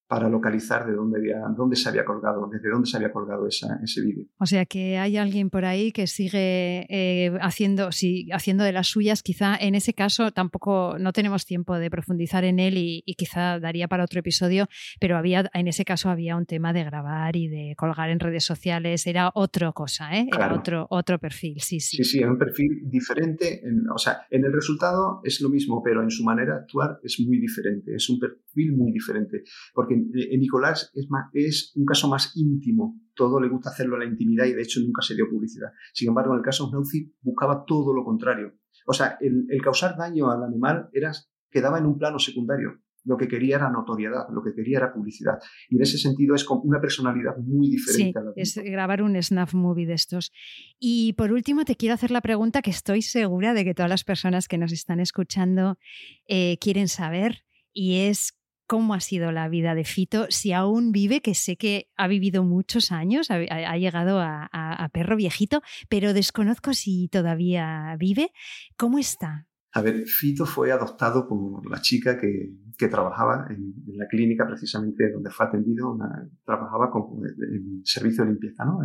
para localizar de dónde, había, dónde se había colgado, desde dónde se había colgado esa, ese vídeo. O sea que hay alguien por ahí que sigue eh, haciendo, sí, haciendo de las suyas. Quizá en ese caso tampoco no tenemos tiempo de profundizar en él y, y, quizá daría para otro episodio, pero había, en ese caso había un tema de grabar y de colgar en redes sociales. Era otra cosa, ¿eh? Era claro. otro, otro perfil, sí, sí. Sí, sí, un perfil diferente. En, o sea, en el resultado es lo mismo, pero en su manera de actuar es muy diferente. Es un perfil muy diferente. Porque en Nicolás es, más, es un caso más íntimo. Todo le gusta hacerlo a la intimidad y de hecho nunca se dio publicidad. Sin embargo, en el caso de Snauzi buscaba todo lo contrario. O sea, el, el, causar daño al animal era, quedaba en un plano secundario. Lo que quería era notoriedad, lo que quería era publicidad. Y en ese sentido es con una personalidad muy diferente. Sí, a la es grabar un snuff movie de estos. Y por último, te quiero hacer la pregunta que estoy segura de que todas las personas que nos están escuchando eh, quieren saber. Y es cómo ha sido la vida de Fito, si aún vive, que sé que ha vivido muchos años, ha, ha llegado a, a, a, perro viejito, pero desconozco si todavía vive. ¿Cómo está? A ver, Fito fue adoptado por la chica que, que trabajaba en, en, la clínica precisamente donde fue atendido, una, trabajaba con el servicio de limpieza, ¿no?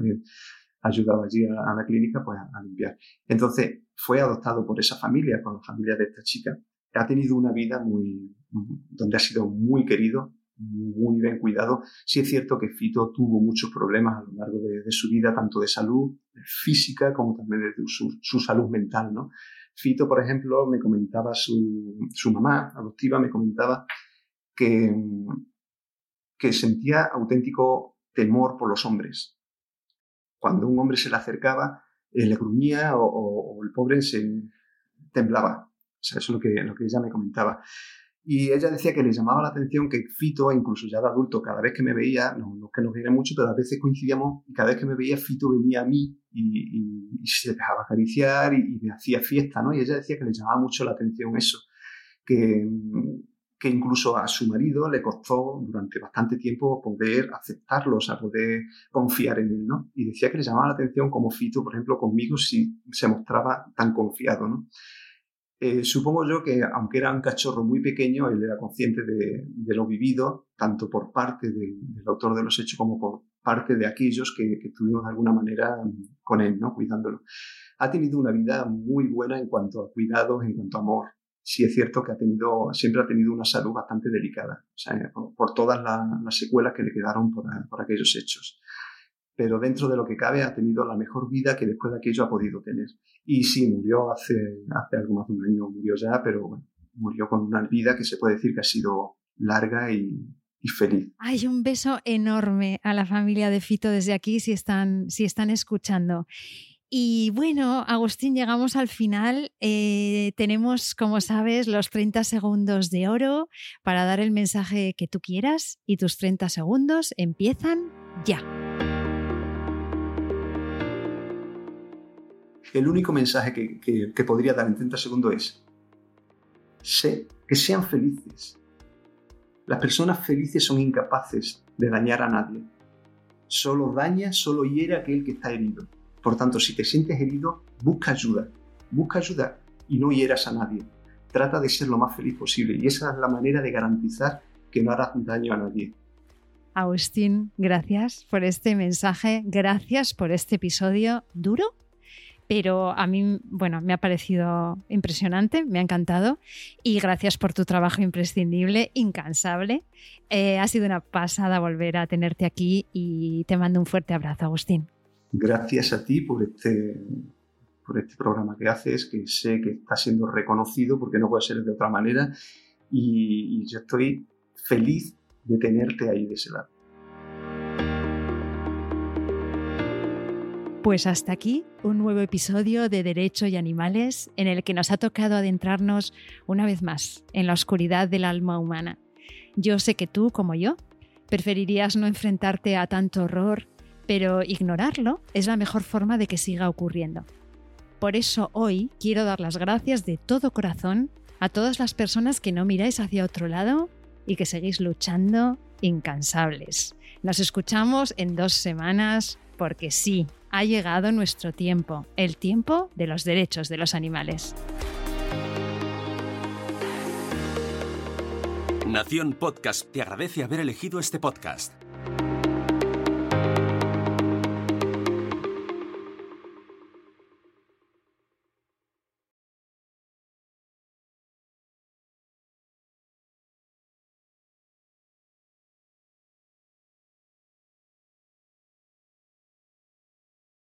ayudaba allí a, a la clínica pues, a limpiar. Entonces, fue adoptado por esa familia, por la familia de esta chica, ha tenido una vida muy, donde ha sido muy querido, muy bien cuidado. Sí es cierto que Fito tuvo muchos problemas a lo largo de, su vida, tanto de salud física como también de su, salud mental. Fito, por ejemplo, me comentaba su, mamá adoptiva, me comentaba que, sentía auténtico temor por los hombres. Cuando un hombre se le acercaba, eh, le gruñía o, el pobre se temblaba eso es lo que, lo que ella me comentaba. Y ella decía que le llamaba la atención que Fito, incluso ya de adulto, cada vez que me veía, no, no que nos viera mucho, pero a veces coincidíamos y cada vez que me veía Fito venía a mí y, y, y se dejaba acariciar y, y, me hacía fiesta, ¿no? Y ella decía que le llamaba mucho la atención eso, que, que incluso a su marido le costó durante bastante tiempo poder aceptarlo, o sea, poder confiar en él, ¿no? Y decía que le llamaba la atención como Fito, por ejemplo, conmigo, si se mostraba tan confiado, ¿no? Eh, supongo yo que, aunque era un cachorro muy pequeño, él era consciente de, lo vivido, tanto por parte de, del autor de los hechos como por parte de aquellos que, que estuvimos de alguna manera con él, ¿no? cuidándolo. Ha tenido una vida muy buena en cuanto a cuidados, en cuanto a amor. sí es cierto que ha tenido, siempre ha tenido una salud bastante delicada, sea, por, todas las secuelas que le quedaron por, por, aquellos hechos. Pero dentro de lo que cabe ha tenido la mejor vida que después de aquello ha podido tener. Y sí, murió hace, hace algo más de un año, murió ya, pero murió con una vida que se puede decir que ha sido larga y, y feliz. Hay un beso enorme a la familia de Fito desde aquí si están, si están escuchando. Y bueno, Agustín, llegamos al final. Eh, tenemos, como sabes, los 30 segundos de oro para dar el mensaje que tú quieras y tus 30 segundos empiezan ya. El único mensaje que, podría dar en 30 segundos es sé, que sean felices. Las personas felices son incapaces de dañar a nadie. Solo daña, solo hiere a aquel que está herido. Por tanto, si te sientes herido, busca ayuda. Busca ayuda y no hieras a nadie. Trata de ser lo más feliz posible y esa es la manera de garantizar que no harás daño a nadie. Agustín, gracias por este mensaje, gracias por este episodio duro, pero a mí, bueno, me ha parecido impresionante, me ha encantado y gracias por tu trabajo imprescindible, incansable. Eh, ha sido una pasada volver a tenerte aquí y te mando un fuerte abrazo, Agustín gracias a ti por este, por este programa que haces, que sé que está siendo reconocido porque no puede ser de otra manera y, yo estoy feliz de tenerte ahí de ese lado. Pues hasta aquí un nuevo episodio de Derecho y Animales en el que nos ha tocado adentrarnos una vez más en la oscuridad del alma humana. Yo sé que tú, como yo, preferirías no enfrentarte a tanto horror pero ignorarlo es la mejor forma de que siga ocurriendo. Por eso hoy quiero dar las gracias de todo corazón a todas las personas que no miráis hacia otro lado y que seguís luchando incansables. Nos escuchamos en dos semanas porque sí, ha llegado nuestro tiempo, el tiempo de los derechos de los animales. Nación Podcast te agradece haber elegido este podcast.